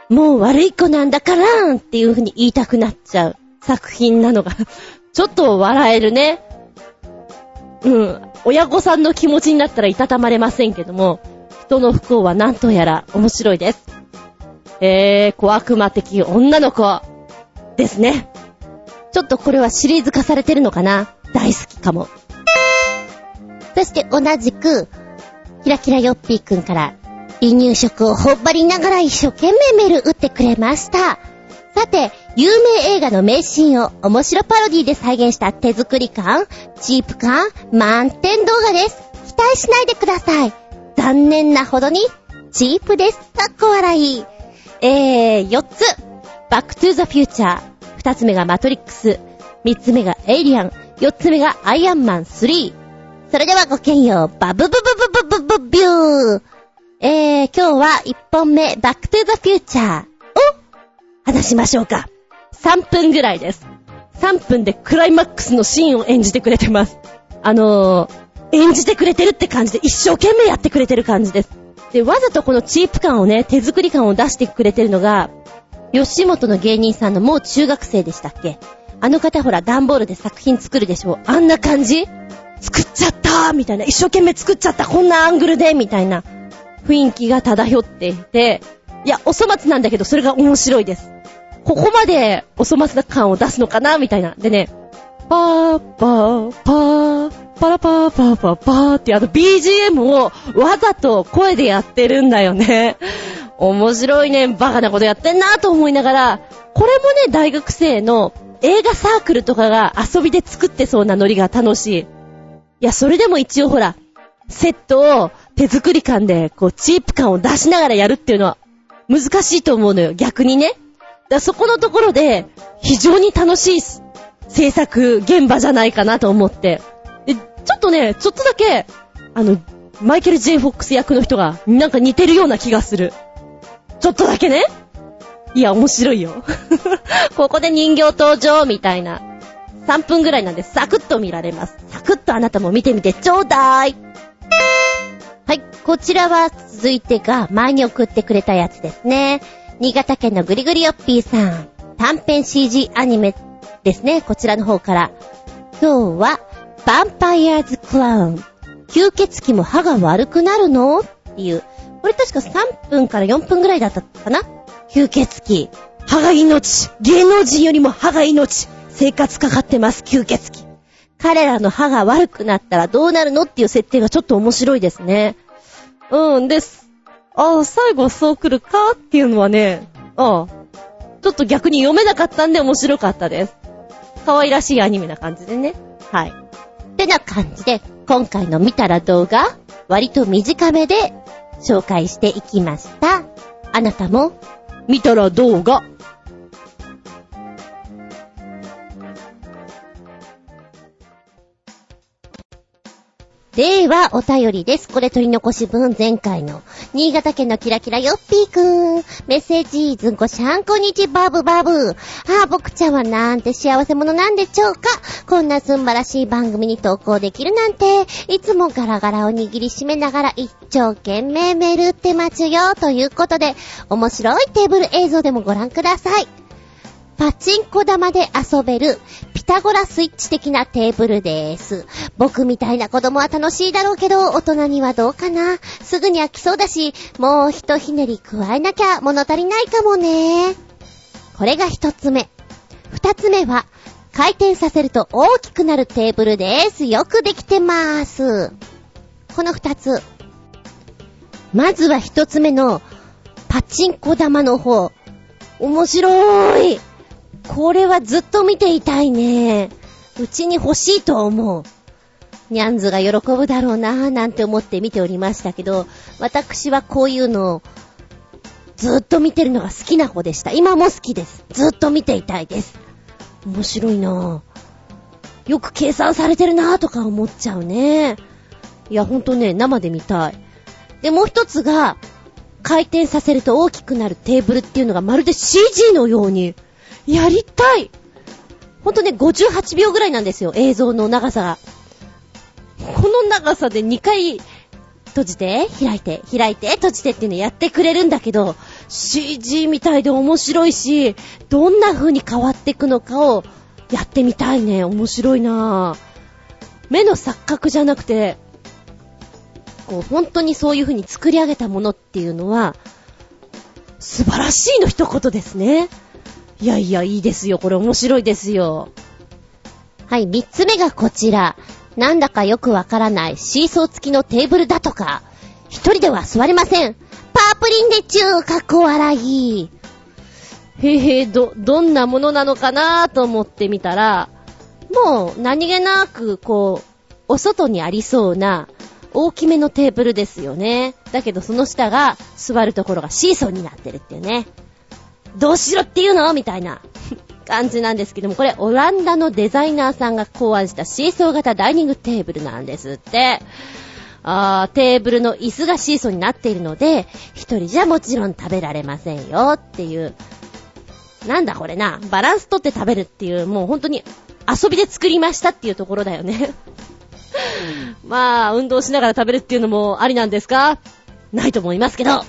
もう悪い子なんだからっていう風に言いたくなっちゃう作品なのが [laughs] ちょっと笑えるね。うん。親御さんの気持ちになったらいたたまれませんけども、人の不幸は何とやら面白いです。えー、小悪魔的女の子ですね。ちょっとこれはシリーズ化されてるのかな？大好きかも。そして同じく、キラキラヨッピーくんから離乳食をほっばりながら一生懸命メール打ってくれました。さて、有名映画の名シーンを面白パロディで再現した手作り感、チープ感、満点動画です。期待しないでください。残念なほどに、チープです。かっこ笑い。えー、4つ。バックトゥーザフューチャー。2つ目がマトリックス。3つ目がエイリアン。4つ目がアイアンマン3。それではごきげんよう。バブブブブブブブビュー。えー、今日は1本目、バックトゥーザフューチャー話しましょうか。3分ぐらいです。3分でクライマックスのシーンを演じてくれてます。あのー、演じてくれてるって感じで一生懸命やってくれてる感じです。で、わざとこのチープ感をね、手作り感を出してくれてるのが、吉本の芸人さんのもう中学生でしたっけ？あの方ほら、段ボールで作品作るでしょ？あんな感じ？作っちゃったみたいな。一生懸命作っちゃったこんなアングルで？みたいな。雰囲気が漂っていて、いや、お粗末なんだけど、それが面白いです。ここまでお粗末な感を出すのかなみたいな。でね、パーパーパー、パラパーパーパーパーってあの BGM をわざと声でやってるんだよね。[laughs] 面白いね、バカなことやってんなと思いながら、これもね、大学生の映画サークルとかが遊びで作ってそうなノリが楽しい。いや、それでも一応ほら、セットを手作り感で、こう、チープ感を出しながらやるっていうのは、難しいと思うのよ、逆にね。だそこのところで、非常に楽しい制作現場じゃないかなと思って。で、ちょっとね、ちょっとだけ、あの、マイケル・ジェイ・フォックス役の人が、なんか似てるような気がする。ちょっとだけね。いや、面白いよ。[laughs] ここで人形登場みたいな。3分ぐらいなんでサクッと見られます。サクッとあなたも見てみてちょうだい。はい、こちらは続いてが前に送ってくれたやつですね。新潟県のぐりぐりよっぴーさん。短編 CG アニメですね。こちらの方から。今日は、ヴァンパイアーズクラウン。吸血鬼も歯が悪くなるの？っていう。これ確か3分から4分ぐらいだったかな？吸血鬼。歯が命。芸能人よりも歯が命。生活かかってます、吸血鬼。彼らの歯が悪くなったらどうなるの？っていう設定がちょっと面白いですね。うん、です。ああ、最後そう来るかっていうのはね、ああ、ちょっと逆に読めなかったんで面白かったです。可愛らしいアニメな感じでね。はい。ってな感じで、今回の見たら動画、割と短めで紹介していきました。あなたも、見たら動画、では、お便りです。これ取り残し分前回の。新潟県のキラキラヨッピーくん。メッセージ、ずんこしゃんこにちバブバブ。ああ、僕ちゃんはなんて幸せ者なんでしょうか。こんなすんばらしい番組に投稿できるなんて、いつもガラガラを握りしめながら一生懸命メールって待つよ。ということで、面白いテーブル映像でもご覧ください。パチンコ玉で遊べるタゴラスイッチ的なテーブルです。僕みたいな子供は楽しいだろうけど、大人にはどうかな。すぐに飽きそうだし、もう一ひねり加えなきゃ物足りないかもね。これが一つ目。二つ目は、回転させると大きくなるテーブルです。よくできてまーす。この二つ。まずは一つ目の、パチンコ玉の方。面白い。これはずっと見ていたいね。うちに欲しいと思う。ニャンズが喜ぶだろうなぁなんて思って見ておりましたけど、私はこういうのをずっと見てるのが好きな子でした。今も好きです。ずっと見ていたいです。面白いなぁ。よく計算されてるなぁとか思っちゃうね。いや、ほんとね、生で見たい。で、もう一つが、回転させると大きくなるテーブルっていうのがまるで CG のようにやりたいほんとね、58秒ぐらいなんですよ、映像の長さが。この長さで2回閉じて、開いて、開いて、閉じてっていうのやってくれるんだけど、CG みたいで面白いし、どんな風に変わっていくのかをやってみたいね。面白いなぁ。目の錯覚じゃなくて、こう、本当にそういう風に作り上げたものっていうのは、素晴らしいの一言ですね。いやいや、いいですよ。これ面白いですよ。はい、三つ目がこちら。なんだかよくわからないシーソー付きのテーブルだとか、一人では座れません。パープリンでちゅー、かっこ笑い。へへ、ど、どんなものなのかなと思ってみたら、もう何気なく、こう、お外にありそうな大きめのテーブルですよね。だけどその下が座るところがシーソーになってるっていうね。どうしろっていうの？みたいな感じなんですけども、これオランダのデザイナーさんが考案したシーソー型ダイニングテーブルなんですって。あーテーブルの椅子がシーソーになっているので、一人じゃもちろん食べられませんよっていう。なんだこれな。バランスとって食べるっていう、もう本当に遊びで作りましたっていうところだよね [laughs] まあ、運動しながら食べるっていうのもありなんですか？ないと思いますけど。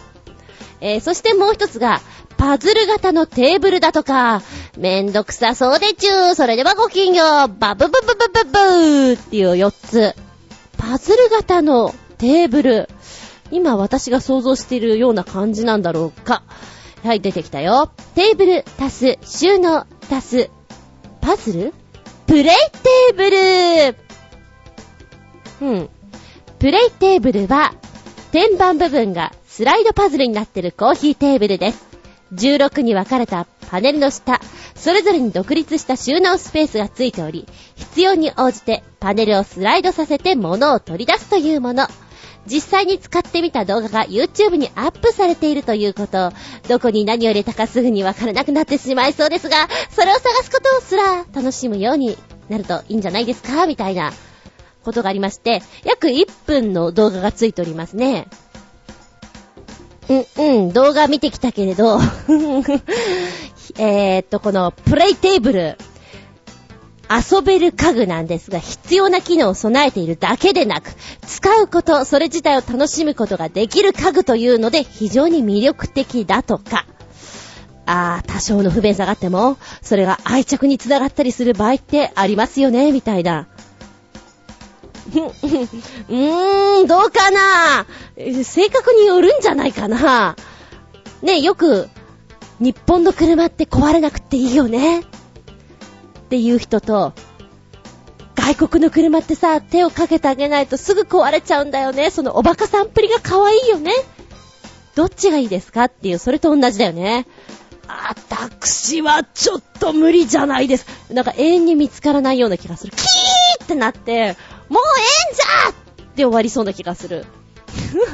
えー、そしてもう一つが、パズル型のテーブルだとか、めんどくさそうでちゅー、それではごきんよう、バブブブブブブーっていう4つ。パズル型のテーブル。今私が想像しているような感じなんだろうか。はい、出てきたよ。テーブル足す、収納足す、パズル？プレイテーブルうん。プレイテーブルは、天板部分がスライドパズルになってるコーヒーテーブルです。16に分かれたパネルの下、それぞれに独立した収納スペースがついており、必要に応じてパネルをスライドさせて物を取り出すというもの。実際に使ってみた動画が YouTube にアップされているということ。どこに何を入れたかすぐにわからなくなってしまいそうですが、それを探すことすら楽しむようになるといいんじゃないですか？みたいなことがありまして、約1分の動画がついておりますね。うん、動画見てきたけれど [laughs] えっと、このプレイテーブル、遊べる家具なんですが、必要な機能を備えているだけでなく、使うこと、それ自体を楽しむことができる家具というので、非常に魅力的だとか。あー、多少の不便さがあっても、それが愛着につながったりする場合ってありますよね、みたいな。[laughs] うーん、どうかな？性格によるんじゃないかなね、よく、日本の車って壊れなくていいよねっていう人と、外国の車ってさ、手をかけてあげないとすぐ壊れちゃうんだよね。そのおバカさんっぷりが可愛いよね。どっちがいいですかっていう、それと同じだよね。私はちょっと無理じゃないです。なんか永遠に見つからないような気がする。キーってなって、もうええんじゃって終わりそうな気がする。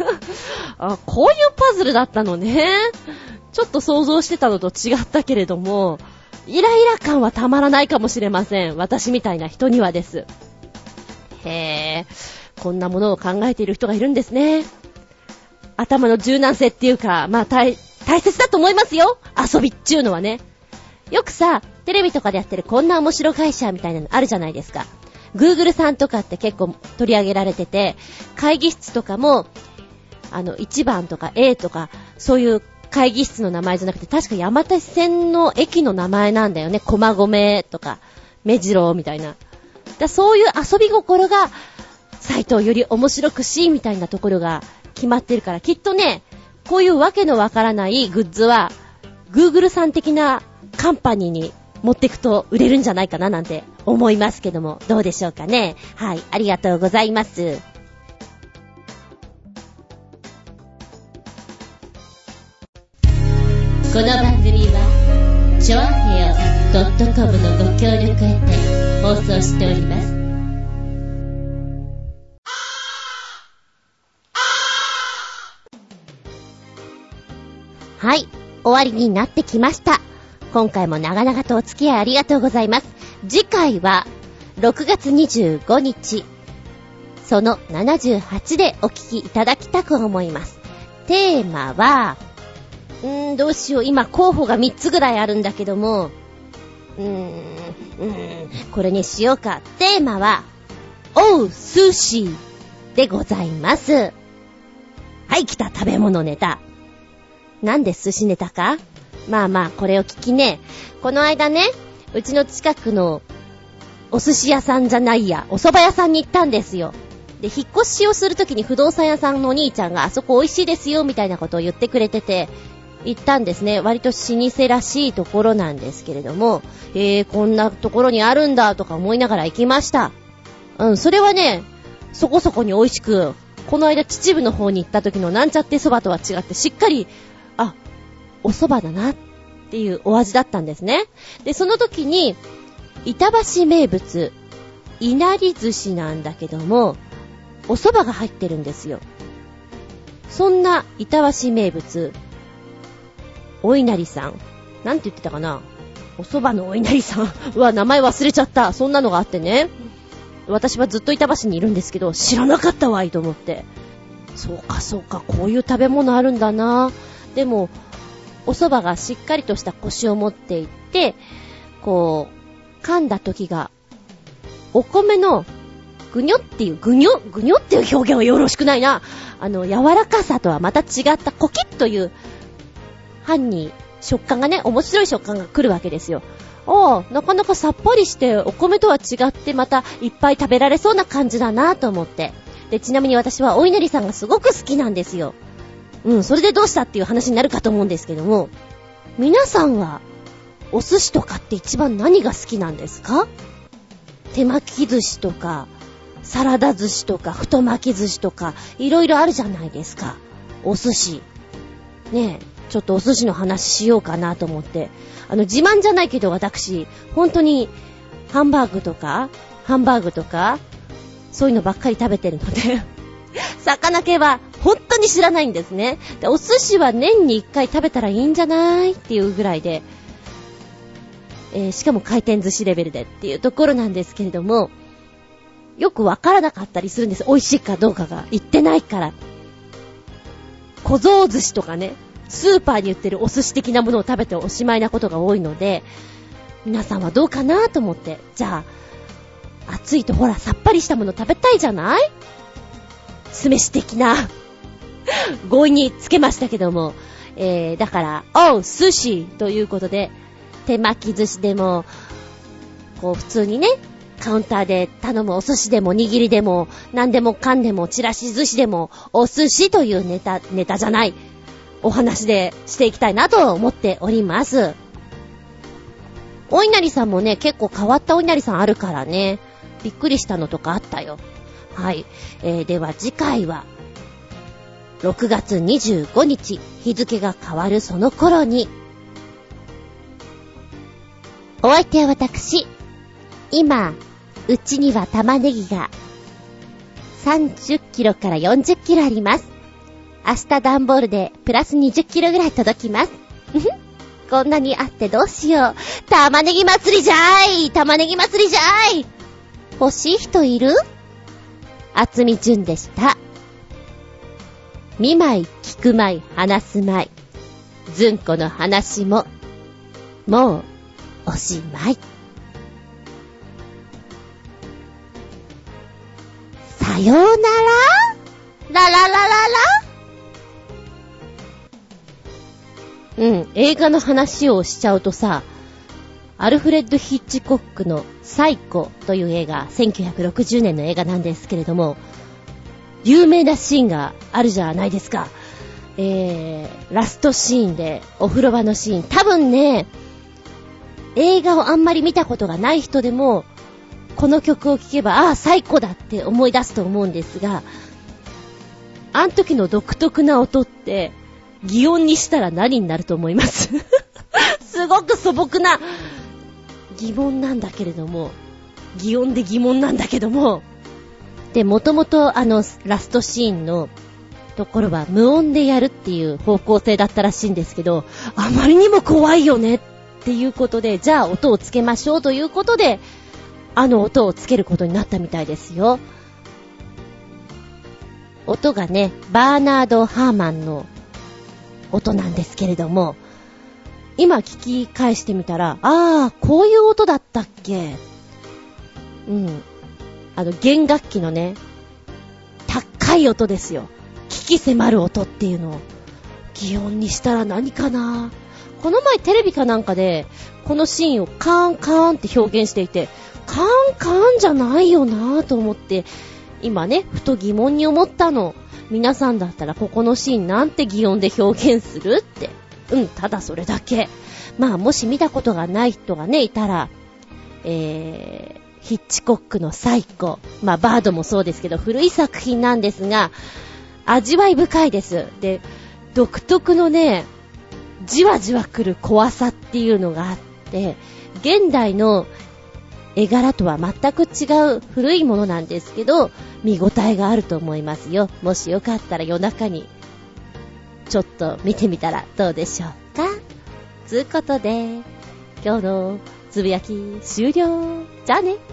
[laughs] あ、こういうパズルだったのね。ちょっと想像してたのと違ったけれども、イライラ感はたまらないかもしれません。私みたいな人にはです。へぇ、こんなものを考えている人がいるんですね。頭の柔軟性っていうか、まあ大、大切だと思いますよ遊びっちゅうのはね。よくさ、テレビとかでやってるこんな面白会社みたいなのあるじゃないですか。Google さんとかって結構取り上げられてて、会議室とかも、あの、1番とか A とか、そういう会議室の名前じゃなくて、確か山手線の駅の名前なんだよね。駒込とか、目白みたいな。だそういう遊び心が、サイトをより面白くし、みたいなところが決まってるから、きっとね、こういうわけのわからないグッズは、Google さん的なカンパニーに持っていくと売れるんじゃないかななんて思いますけども、どうでしょうかね。はい、ありがとうございます。この番組は、ちょあへよ .com のご協力へて放送しております。はい、終わりになってきました。今回も長々とお付き合いありがとうございます。次回は、6月25日、その78でお聞きいただきたく思います。テーマは、うーん、どうしよう。今候補が3つぐらいあるんだけども、うーん、うーん、これにしようか。テーマは、おう、寿司でございます。はい、来た食べ物ネタ。なんで寿司ネタか？まあまあ、これを聞きね、この間ね、うちの近くのお寿司屋さんじゃないや、お蕎麦屋さんに行ったんですよ。で、引っ越しをするときに不動産屋さんのお兄ちゃんがあそこ美味しいですよ、みたいなことを言ってくれてて、行ったんですね。割と老舗らしいところなんですけれども、えー、こんなところにあるんだとか思いながら行きました。うん、それはね、そこそこに美味しく、この間秩父の方に行った時のなんちゃって蕎麦とは違ってしっかり、お蕎麦だなっていうお味だったんですね。で、その時に、板橋名物、稲荷寿司なんだけども、お蕎麦が入ってるんですよ。そんな板橋名物、お稲荷さん。なんて言ってたかな？お蕎麦のお稲荷さん。[laughs] うわ、名前忘れちゃった。そんなのがあってね。私はずっと板橋にいるんですけど、知らなかったわいと思って。そうかそうか、こういう食べ物あるんだな。でも、お蕎麦がしっかりとした腰を持っていって、こう、噛んだ時が、お米のぐにょっていう、ぐにょ、ぐにょっていう表現はよろしくないな。あの、柔らかさとはまた違ったコキッという、歯に食感がね、面白い食感が来るわけですよ。ああ、なかなかさっぱりしてお米とは違ってまたいっぱい食べられそうな感じだなと思って。で、ちなみに私はお稲荷さんがすごく好きなんですよ。うん、それでどうしたっていう話になるかと思うんですけども、皆さんはお寿司とかって一番何が好きなんですか？手巻き寿司とか、サラダ寿司とか、太巻き寿司とか、いろいろあるじゃないですか。お寿司。ねえ、ちょっとお寿司の話しようかなと思って。あの、自慢じゃないけど私、本当に、ハンバーグとか、ハンバーグとか、そういうのばっかり食べてるので [laughs] 魚系は本当に知らないんですね。で、お寿司は年に一回食べたらいいんじゃないっていうぐらいで、えー、しかも回転寿司レベルでっていうところなんですけれども、よくわからなかったりするんです。美味しいかどうかが。言ってないから。小僧寿司とかね、スーパーに売ってるお寿司的なものを食べておしまいなことが多いので、皆さんはどうかなと思って。じゃあ、暑いとほら、さっぱりしたもの食べたいじゃない？酢飯的な [laughs] 強引につけましたけども。えー、だから、おう、寿司ということで、手巻き寿司でも、こう普通にね、カウンターで頼むお寿司でも握りでも、何でもかんでも、チラシ寿司でも、お寿司というネタ、ネタじゃない、お話でしていきたいなと思っております。お稲荷さんもね、結構変わったお稲荷さんあるからね、びっくりしたのとかあったよ。はい。えー、では次回は、6月25日、日付が変わるその頃に、お相手は私、今、うちには玉ねぎが30キロから40キロあります。明日段ボールでプラス20キロぐらい届きます。[laughs] こんなにあってどうしよう。玉ねぎ祭りじゃーい玉ねぎ祭りじゃーい欲しい人いる？厚み純でした。見舞い、聞く舞い、話す舞い。ずんこの話も、もう、おしまい。さようならラララララうん、映画の話をしちゃうとさ、アルフレッド・ヒッチコックのサイコという映画、1960年の映画なんですけれども、有名なシーンがあるじゃないですか。えー、ラストシーンで、お風呂場のシーン。多分ね、映画をあんまり見たことがない人でも、この曲を聴けば、ああ、最高だって思い出すと思うんですが、あの時の独特な音って、擬音にしたら何になると思います？[laughs] すごく素朴な疑問なんだけれども、擬音で疑問なんだけども、で、もともとあの、ラストシーンのところは無音でやるっていう方向性だったらしいんですけど、あまりにも怖いよねっていうことで、じゃあ音をつけましょうということで、あの音をつけることになったみたいですよ。音がね、バーナード・ハーマンの音なんですけれども、今聞き返してみたら、ああ、こういう音だったっけうん。あの、弦楽器のね、高い音ですよ。聞き迫る音っていうのを、擬音にしたら何かな？この前テレビかなんかで、このシーンをカーンカーンって表現していて、カーンカーンじゃないよなぁと思って、今ね、ふと疑問に思ったの。皆さんだったらここのシーンなんて擬音で表現するって。うん、ただそれだけ。まあ、もし見たことがない人がね、いたら、えー、ヒッチコックのサイコ。まあ、バードもそうですけど、古い作品なんですが、味わい深いです。で、独特のね、じわじわ来る怖さっていうのがあって、現代の絵柄とは全く違う古いものなんですけど、見応えがあると思いますよ。もしよかったら夜中に、ちょっと見てみたらどうでしょうか。つうことで、今日のつぶやき終了。じゃあね。